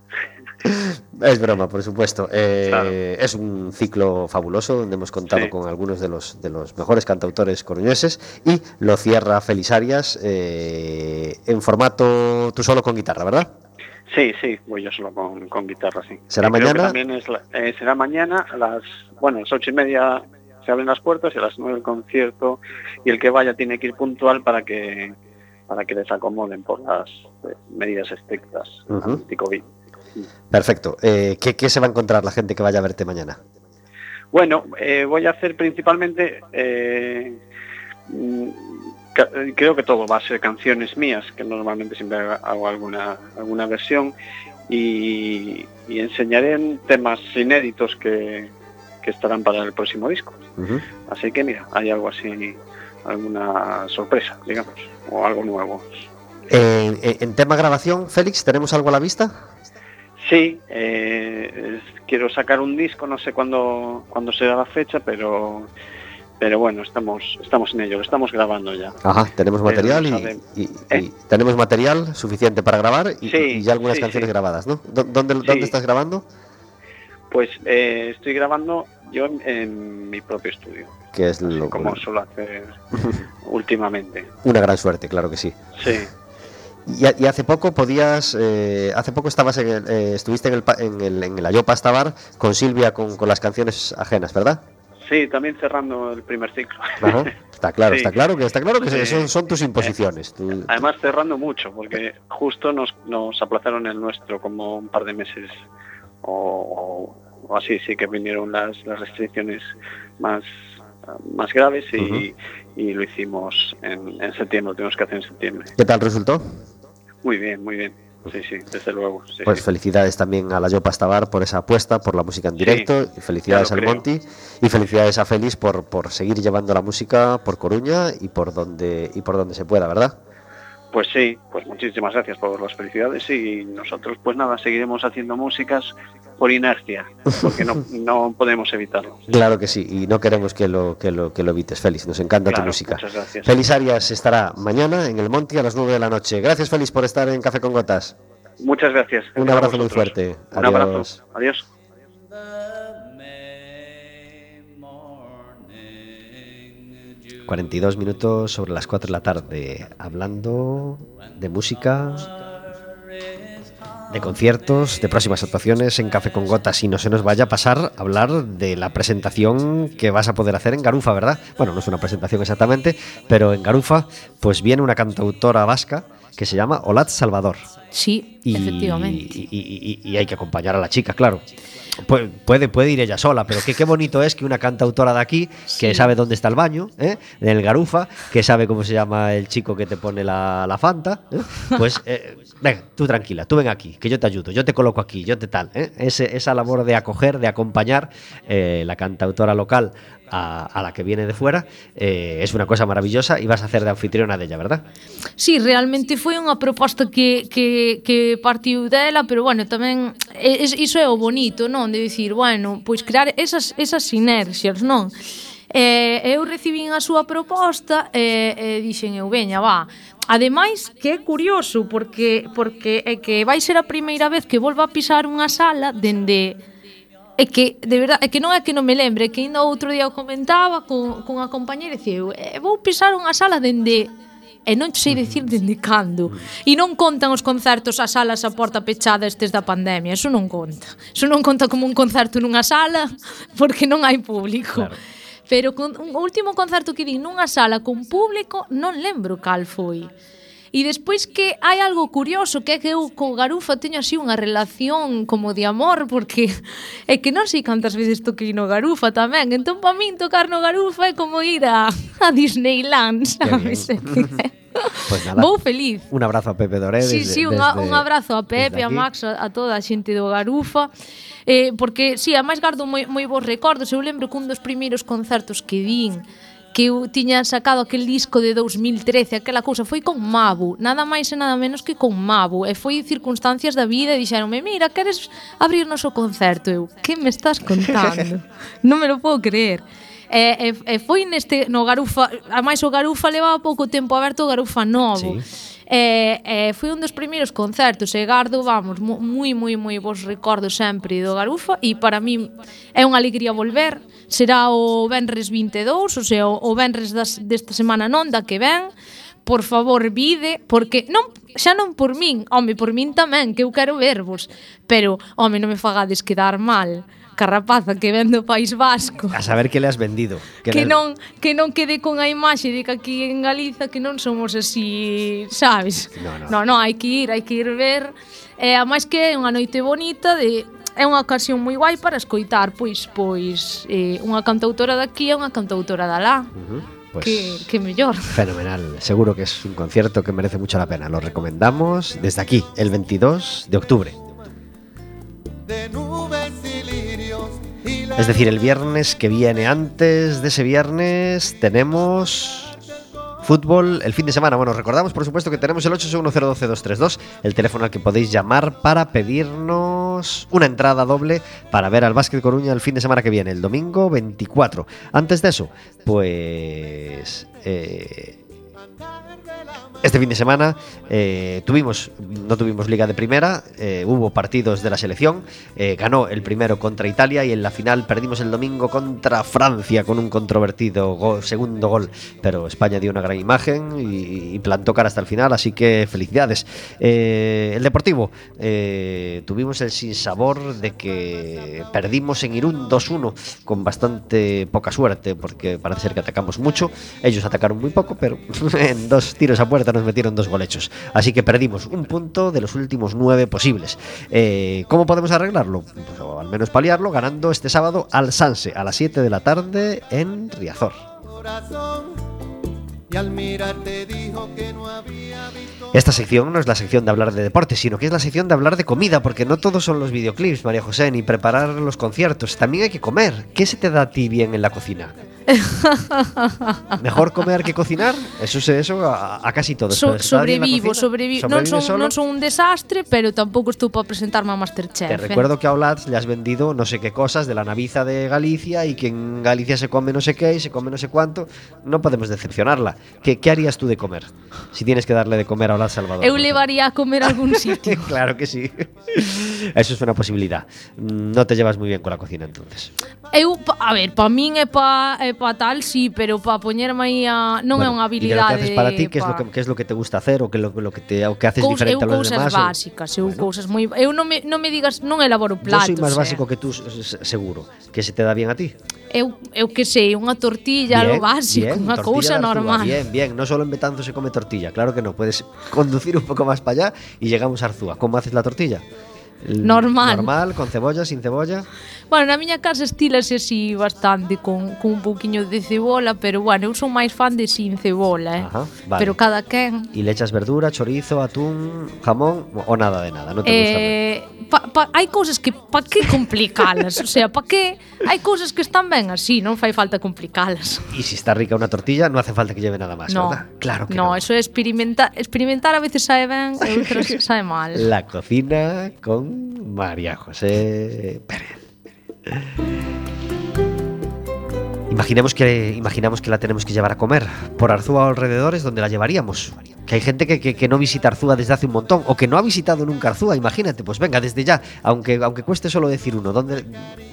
es broma, por supuesto. Eh, Claro. Es un ciclo fabuloso donde hemos contado Sí. con algunos de los, de los mejores cantautores coruñeses y lo cierra Félix Arias eh, en formato tú solo con guitarra, ¿verdad? Sí, sí, voy yo solo con, con guitarra, sí. ¿Será Y mañana? También es la- eh, será mañana a las, bueno, a las ocho y media se abren las puertas y a las nueve el concierto y el que vaya tiene que ir puntual para que para que les acomoden por las eh, medidas estrictas Ujú. anti-COVID. Perfecto. Eh, ¿qué, qué se va a encontrar la gente que vaya a verte mañana? Bueno, eh, voy a hacer principalmente, eh, mm, eh, creo que todo va a ser canciones mías, que normalmente siempre hago alguna, alguna versión, y, y enseñaré temas inéditos que, que estarán para el próximo disco. Así que mira, hay algo así, alguna sorpresa, digamos, o algo nuevo. En, en- en tema grabación, Félix, ¿tenemos algo a la vista? Sí, eh, es- quiero sacar un disco, no sé cuándo, cuándo será la fecha, pero pero bueno, estamos estamos en ello, lo estamos grabando ya. Ajá, tenemos material y, ¿Eh? tenemos material suficiente para grabar y, Sí, y ya algunas sí, canciones sí. grabadas, ¿no? ¿Dó- ¿Dónde. ¿Dónde estás grabando? Pues eh, estoy grabando yo en, en mi propio estudio, Que es lo- como suelo hacer últimamente. una gran suerte, claro que sí. Sí, Y, y hace poco podías, eh, hace poco estabas en el, eh, estuviste en el, en el, en el Ayopa Bar con Silvia con, con las canciones ajenas, ¿verdad? sí, también cerrando el primer ciclo. Ajá. Está claro, Sí. está claro que está claro que Sí. son, son tus imposiciones. Tú- Además cerrando mucho, porque justo nos, nos aplazaron el nuestro como un par de meses o, o así, sí que vinieron las, las restricciones más, más graves y, y lo hicimos en, en septiembre, lo tenemos que hacer en septiembre. ¿Qué tal resultó? Muy bien, muy bien. Sí, sí, desde luego. sí, Pues felicidades también a la Yopa Bar por esa apuesta, por la música en directo, y felicidades al creo. Monty y felicidades a Félix por, por seguir llevando la música por Coruña y por donde y por donde se pueda, ¿verdad? Pues sí, pues muchísimas gracias por las felicidades y nosotros pues nada, seguiremos haciendo músicas por inercia, porque no, no podemos evitarlo. Claro que sí, y no queremos que lo que lo que lo evites, Félix, nos encanta tu música. muchas gracias. Félix Arias estará mañana en el Monty a las 9 de la noche. Gracias Félix por estar en Café con Gotas. Muchas gracias. Un abrazo muy fuerte. Un Adiós. abrazo. Adiós. 42 minutos sobre las 4 de la tarde, hablando de música, de conciertos, de próximas actuaciones en Café con Gotas y no se nos vaya a pasar a hablar de la presentación que vas a poder hacer en Garufa, ¿verdad? Bueno, no es una presentación exactamente, pero en Garufa pues viene una cantautora vasca que se llama Olat Salvador. Sí, Y, efectivamente. y- y- y- y hay que acompañar a la chica, claro. Pu- Puede, puede ir ella sola, pero qué, qué bonito es que una cantautora de aquí, que Sí. sabe dónde está el baño, ¿eh? en el Garufa, que sabe cómo se llama el chico que te pone la, la Fanta, ¿eh? pues eh, venga, tú tranquila, tú ven aquí, que yo te ayudo, yo te coloco aquí, yo te tal. ¿eh? Ese- esa labor de acoger, de acompañar la cantautora local a, a la que viene de fuera, eh, es una cosa maravillosa y vas a hacer de anfitriona della, ¿verdad? Sí, realmente foi unha proposta que, que, que partiu dela, pero bueno, tamén es, iso é o bonito, non? De dicir, bueno, pois crear esas, esas sinerxias, non? Eh, eu recibín a súa proposta e eh, eh, dixen eu, veña, va, Ademais, que é curioso, porque, porque é que vai ser a primeira vez que volva a pisar unha sala dende É que, de verdade, é que non é que non me lembre, é que ainda outro día o comentaba con, con a compañera e dicía, eu eh, vou pisar unha sala dende e non sei dicir dende cando. E non contan os concertos as salas a porta pechada estes da pandemia, eso non conta. Eso non conta como un concerto nunha sala porque non hai público. Claro. Pero con, un último concerto que di nunha sala con público non lembro cal foi. E despois que hai algo curioso, que é que eu co Garufa teño así unha relación como de amor, porque é que non sei cantas veces toquei no Garufa tamén. Entón, para min, tocar no Garufa é como ir a, a Disneyland, sabes? Pues nada, Vou feliz. Un abrazo a Pepe Doré. Sí, desde, sí, un, desde, un abrazo a Pepe, a Max, a, a toda a xente do Garufa. Eh, porque, sí, a máis gardo moi, moi bons recordos. Eu lembro que un dos primeiros concertos que vin que eu tiña sacado aquel disco de 2013, aquela cousa, foi con Mabu, nada máis e nada menos que con Mabu, e foi circunstancias da vida e dixeronme, mira, queres abrirnos o concerto? Eu, que me estás contando? non me lo podo creer. E, e, e foi neste, no Garufa, a máis o Garufa levaba pouco tempo aberto o Garufa novo. Sí E, e foi un dos primeiros concertos e gardo, vamos, moi, moi, moi vos recordo sempre do Garufa e para mí é unha alegría volver. Será o Benres 22 ou sea, o Benres das, desta semana non da que ven. Por favor vide, porque non xa non por min, home, por min tamén, que eu quero vervos, pero home, non me fagades quedar mal carrapaza que vende o País Vasco. A saber que le has vendido. Que, que le... non que non quede con a imaxe de que aquí en Galiza que non somos así, sabes? No, no, no, no hai que ir, hai que ir ver. Eh, a máis que é unha noite bonita de é unha ocasión moi guai para escoitar pois pois eh, unha cantautora daqui e unha cantautora da lá. Uh -huh. Pues, que, que mellor. Fenomenal. Seguro que es un concierto que merece mucho la pena. Lo recomendamos desde aquí, el 22 de octubre. De nube. Es decir, el viernes que viene antes de ese viernes tenemos fútbol el fin de semana. Bueno, recordamos por supuesto que tenemos el 861012232, el teléfono al que podéis llamar para pedirnos una entrada doble para ver al Básquet Coruña el fin de semana que viene, el domingo 24. Antes de eso, pues... eh, este fin de semana eh, tuvimos, no tuvimos liga de primera, eh, hubo partidos de la selección, eh, ganó el primero contra Italia y en la final perdimos el domingo contra Francia con un controvertido segundo gol, pero España dio una gran imagen y, plantó cara hasta el final, así que felicidades. El Deportivo, tuvimos el sinsabor de que perdimos en Irún 2-1 con bastante poca suerte porque parece ser que atacamos mucho, ellos atacaron muy poco, pero en dos tiros a puerta nos metieron dos golechos. Así que perdimos un punto de los últimos nueve posibles. Eh, ¿Cómo podemos arreglarlo? Pues, o al menos paliarlo ganando este sábado al Sanse a las 7 de la tarde en Riazor. Esta sección no es la sección de hablar de deporte, sino que es la sección de hablar de comida, porque no todos son los videoclips, María José, ni preparar los conciertos. También hay que comer. ¿Qué se te da a ti bien en la cocina? Mejor comer que cocinar. Eso se eso a, a casi todos. So, pero ¿se te da bien la sobrevivo, sobrevivo. Non ¿Sobrevives son, solo? non son un desastre, pero tampouco estou para presentarme a Masterchef. Te eh. recuerdo que a Olatz le has vendido no sé qué cosas de la naviza de Galicia y que en Galicia se come no sé qué y se come no sé cuánto. No podemos decepcionarla. ¿Qué, qué harías tú de comer? Si tienes que darle de comer a Olatz Salvador. Eu levaría a comer a algún sitio. claro que sí. Eso es una posibilidad. No te llevas muy bien con la cocina entonces. Eu, a ver, pa min é pa, é pa tal, sí, pero pa poñerme aí a non bueno, é unha habilidade. Que para ti que es lo que, que es lo que te gusta hacer o que lo, lo que te o que haces Cous, diferente a los demás? Básicas, eu bueno. cousas moi eu non me non me digas, non elaboro platos. Eu soy máis básico que tú seguro, que se te dá bien a ti. Eu, eu que sei, unha tortilla, bien, lo básico, bien, unha cousa normal. Bien, bien, no solo en Betanzo se come tortilla, claro que no, puedes conducir un poco más para allá y llegamos a Arzúa. ¿Cómo haces la tortilla? normal. Normal, con cebolla, sin cebolla. Bueno, na miña casa estílase así bastante con, con un pouquiño de cebola, pero bueno, eu son máis fan de sin cebola, eh? Ajá, vale. Pero cada quen. E lechas verdura, chorizo, atún, jamón ou nada de nada, non te eh, gusta? Pa, pa, hai cousas que pa que complicalas, o sea, pa que hai cousas que están ben así, non fai falta complicalas. E se si está rica unha tortilla, non hace falta que lleve nada máis, no, ¿verdad? Claro que no. No, eso é experimentar, experimentar a veces sae ben e outras sae mal. La cocina con María José Pérez. Imaginemos que, imaginamos que la tenemos que llevar a comer por Arzúa o alrededores, donde la llevaríamos. Que hay gente que, que- que no visita Arzúa desde hace un montón o que no ha visitado nunca Arzúa, imagínate, pues venga, desde ya, aunque, aunque cueste solo decir uno, ¿dónde,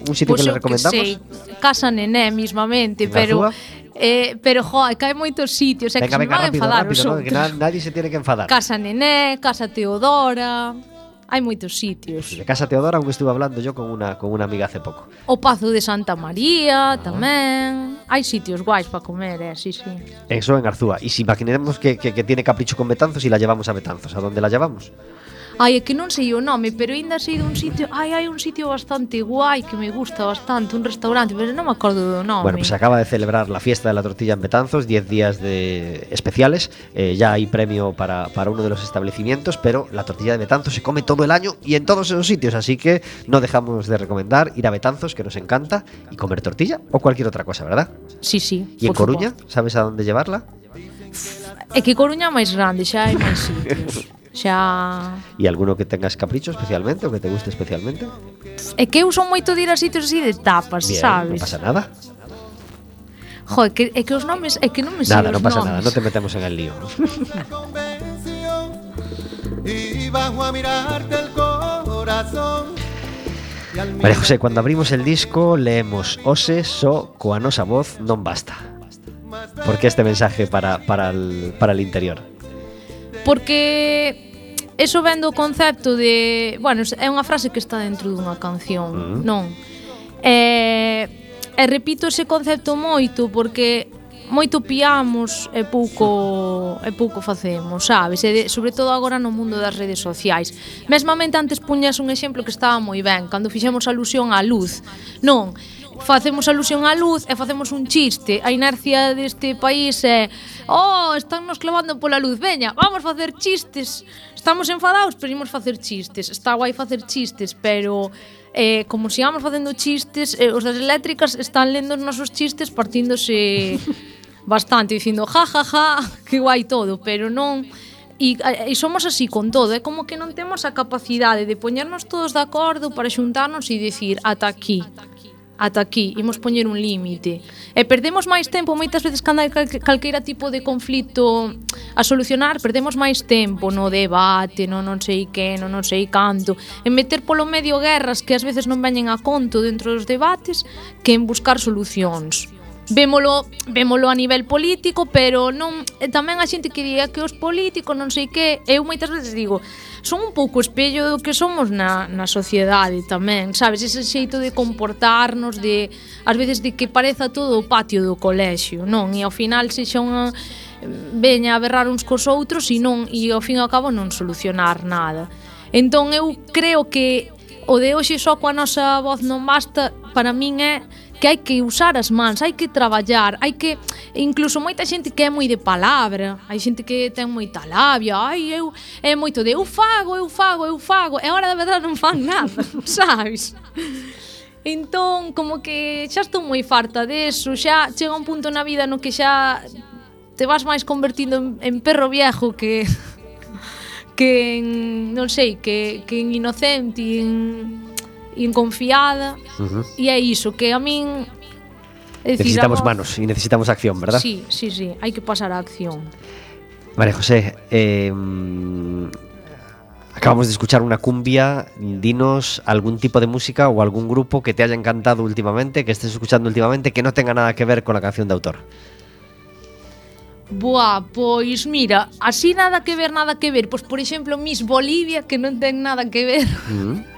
un sitio Pois que le recomendamos. sei, casa nené mismamente, En pero eh, pero jo, que hai moitos sitios, é que venga, se me a enfadar rápido, os ¿no? que outros. na- nadie se tiene que enfadar. Casa Nené, Casa Teodora, hai moitos sitios. De Casa Teodora un estuve hablando yo con unha con una amiga hace pouco. O Pazo de Santa María ah. tamén. Hai sitios guais para comer, eh, sí, sí. Eso en Arzúa. E si imaginemos que, que, que tiene capricho con Betanzos y la llevamos a Betanzos, ¿a dónde la llevamos? Ai, é que non sei o nome, pero ainda sei dun sitio, ai, hai un sitio bastante guai que me gusta bastante, un restaurante, pero non me acordo do nome. Bueno, pues se acaba de celebrar la fiesta de la tortilla en Betanzos, 10 días de especiales. Eh, ya hay premio para, para uno de los establecimientos, pero la tortilla de Betanzos se come todo el año y en todos esos sitios. Así que no dejamos de recomendar ir a Betanzos, que nos encanta, y comer tortilla o cualquier otra cosa, ¿verdad? Sí, sí. ¿Y en Coruña? ¿Sabes a dónde llevarla? É que Coruña é máis grande, xa hai máis sitios. Xa... E alguno que tengas capricho especialmente, ou que te guste especialmente? É que eu son moito de ir a sitios así de tapas, Bien, sabes? Non pasa nada. Jo, é que, é que os nomes, é que non me Nada, non pasa nomes. nada, non te metemos en el lío. ¿no? María José, cuando abrimos el disco leemos Ose, so, coa nosa voz non basta ¿Por qué este mensaje para, para, el, para el interior? Porque eso vendo o concepto de, bueno, é unha frase que está dentro dunha canción, mm. non? E, e repito ese concepto moito porque moito piamos e pouco e pouco facemos, sabes? E de, sobre todo agora no mundo das redes sociais. Mesmamente antes puñas un exemplo que estaba moi ben, cando fixemos alusión á luz. Non, facemos alusión á luz e facemos un chiste. A inercia deste país é oh, están nos clavando pola luz, veña, vamos facer chistes. Estamos enfadados, pero imos facer chistes. Está guai facer chistes, pero eh, como sigamos facendo chistes, eh, os das eléctricas están lendo os nosos chistes partíndose bastante, dicindo ja, ja, ja, que guai todo, pero non e, eh, e somos así con todo, é como que non temos a capacidade de poñernos todos de acordo para xuntarnos e dicir ata aquí. Ata aquí ata aquí, imos poñer un límite. E perdemos máis tempo moitas veces cando hai calqueira tipo de conflito a solucionar, perdemos máis tempo no debate, no non sei que, no non sei canto, en meter polo medio guerras que ás veces non veñen a conto dentro dos debates que en buscar solucións vémolo, vémolo a nivel político, pero non eh, tamén a xente que diga que os políticos non sei que, eu moitas veces digo, son un pouco espello do que somos na, na sociedade tamén, sabes, ese xeito de comportarnos, de ás veces de que pareza todo o patio do colexio, non? E ao final se xa unha veña a berrar uns cos outros e non e ao fin e ao cabo non solucionar nada. Entón eu creo que o de hoxe só coa nosa voz non basta, para min é que hai que usar as mans, hai que traballar, hai que incluso moita xente que é moi de palabra, hai xente que ten moita labia, ai, eu é moito de eu fago, eu fago, eu fago, e agora de verdade non fan nada, sabes? Entón, como que xa estou moi farta deso, xa chega un punto na vida no que xa te vas máis convertindo en, en perro viejo que que en, non sei, que, que en inocente, en e en confiada Ujú. e é iso, que a min é dicir, Necesitamos manos y necesitamos acción, ¿verdad? Sí, sí, sí, hai que pasar a acción. María José, eh, mm, acabamos de escuchar una cumbia. Dinos algún tipo de música o algún grupo que te haya encantado últimamente, que estés escuchando últimamente, que no tenga nada que ver con la canción de autor. Boa, pois mira, así nada que ver, nada que ver. Pois por exemplo, Miss Bolivia, que non ten nada que ver, Mm.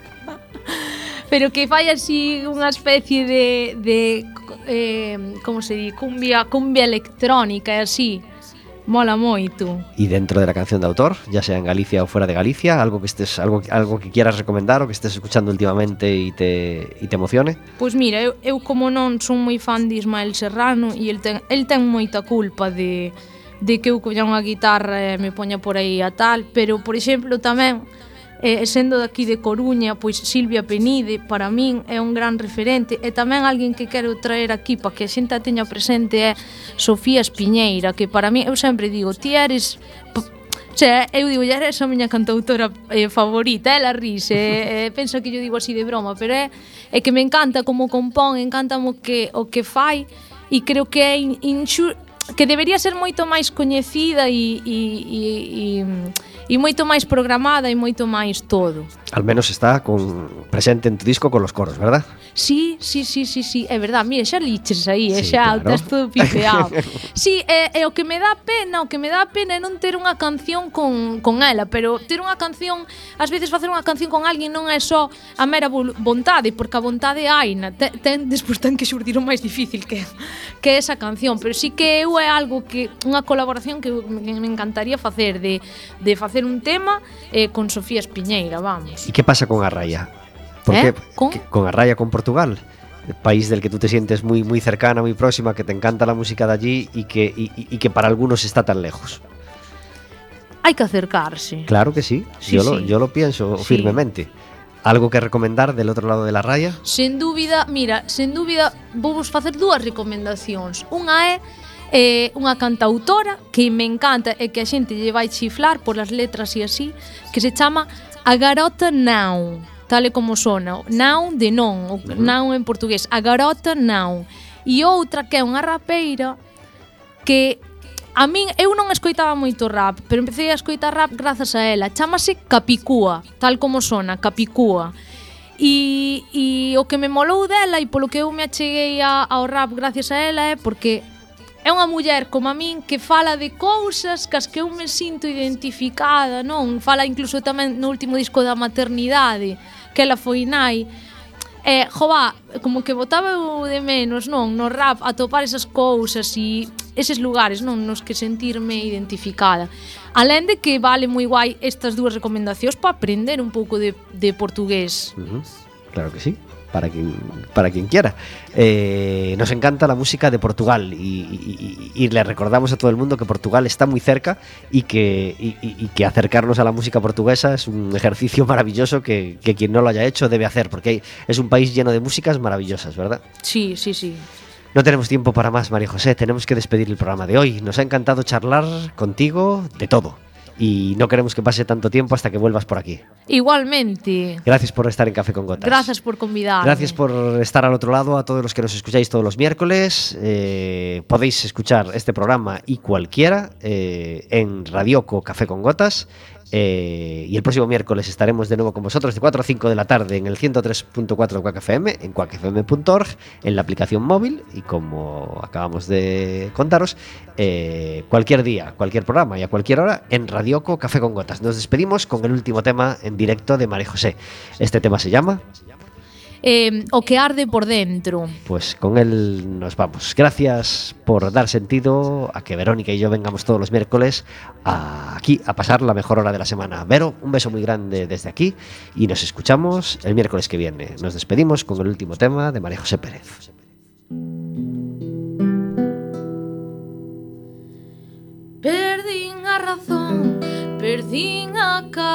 pero que fai así unha especie de, de eh, como se di, cumbia, cumbia electrónica e así. Mola moito. E dentro de la canción de autor, ya sea en Galicia ou fuera de Galicia, algo que estés algo algo que quieras recomendar ou que estés escuchando últimamente e te e te emocione? Pois pues mira, eu, eu como non son moi fan de Ismael Serrano e el ten el ten moita culpa de de que eu colla unha guitarra e me poña por aí a tal, pero por exemplo tamén eh, sendo daqui de Coruña, pois Silvia Penide para min é un gran referente e tamén alguén que quero traer aquí para que a xente a teña presente é Sofía Espiñeira, que para min eu sempre digo, ti eres Che, eu digo, ya eres a miña cantautora eh, favorita, ela rise, eh, eh, penso que yo digo así de broma, pero é, é que me encanta como compón, encanta mo que, o que fai, e creo que é inxur, que debería ser moito máis coñecida e, e, e, e, e moito máis programada e moito máis todo. Al menos está con presente en tu disco con los coros, verdad? Sí, sí, sí, sí, sí, é verdad. Mira, xa liches aí, eh, sí, xa claro. estás todo pipeado. sí, é, é o que me dá pena, o que me dá pena é non ter unha canción con, con ela, pero ter unha canción, ás veces facer unha canción con alguén non é só a mera vontade, porque a vontade hai, ten, ten despois ten que xurdir o máis difícil que que esa canción, pero sí que eu é algo que unha colaboración que, me, me encantaría facer de, de facer un tema eh, con Sofía Espiñeira, vamos. E que pasa con a Raya? Porque eh? con? Que, con a Raya con Portugal país del que tú te sientes muy muy cercana, muy próxima, que te encanta la música de allí y que, y, y que para algunos está tan lejos. Hai que acercarse. Claro que sí, sí yo, sí. Lo, yo lo pienso sí. firmemente. Algo que recomendar del outro lado de la raya? Sen dúbida, mira, sen dúbida vou vos facer dúas recomendacións. Unha é eh, unha cantautora que me encanta e que a xente lle vai chiflar por as letras e así, que se chama A Garota Now, tal como sona, Now de non, o Now en portugués, A Garota Now. E outra que é unha rapeira que a min eu non escoitaba moito rap, pero empecé a escoitar rap grazas a ela. Chámase Capicúa, tal como sona, Capicúa. E, e o que me molou dela e polo que eu me acheguei a, ao rap gracias a ela é porque É unha muller como a min que fala de cousas cas que eu me sinto identificada, non? Fala incluso tamén no último disco da maternidade, que ela foi nai. Eh, e, jova, como que botaba eu de menos, non? No rap, a topar esas cousas e eses lugares, non? Nos que sentirme identificada. Alén de que vale moi guai estas dúas recomendacións para aprender un pouco de, de portugués. Uh -huh. Claro que sí. Para quien, para quien quiera. Eh, nos encanta la música de Portugal y, y- y- le recordamos a todo el mundo que Portugal está muy cerca y que, y- que acercarnos a la música portuguesa es un ejercicio maravilloso que, que quien no lo haya hecho debe hacer, porque es un país lleno de músicas maravillosas, ¿verdad? Sí, sí, sí. No tenemos tiempo para más, María José. Tenemos que despedir el programa de hoy. Nos ha encantado charlar contigo de todo. Y no queremos que pase tanto tiempo hasta que vuelvas por aquí. Igualmente. Gracias por estar en Café con Gotas. Gracias por convidarme. Gracias por estar al otro lado, a todos los que nos escucháis todos los miércoles. Eh, podéis escuchar este programa y cualquiera eh, en Radioco Café con Gotas. Eh, y el próximo miércoles estaremos de nuevo con vosotros de 4 a 5 de la tarde en el 103.4 de Quack en quackfm.org, en la aplicación móvil y como acabamos de contaros, eh, cualquier día, cualquier programa y a cualquier hora en Radioco Café con Gotas. Nos despedimos con el último tema en directo de María José. Este tema se llama... Eh, o que arde por dentro. Pues con él nos vamos. Gracias por dar sentido a que Verónica y yo vengamos todos los miércoles a- aquí a pasar la mejor hora de la semana. Vero, un beso muy grande desde aquí y nos escuchamos el miércoles que viene. Nos despedimos con el último tema de María José Pérez. Perdín a razón, perdín a cara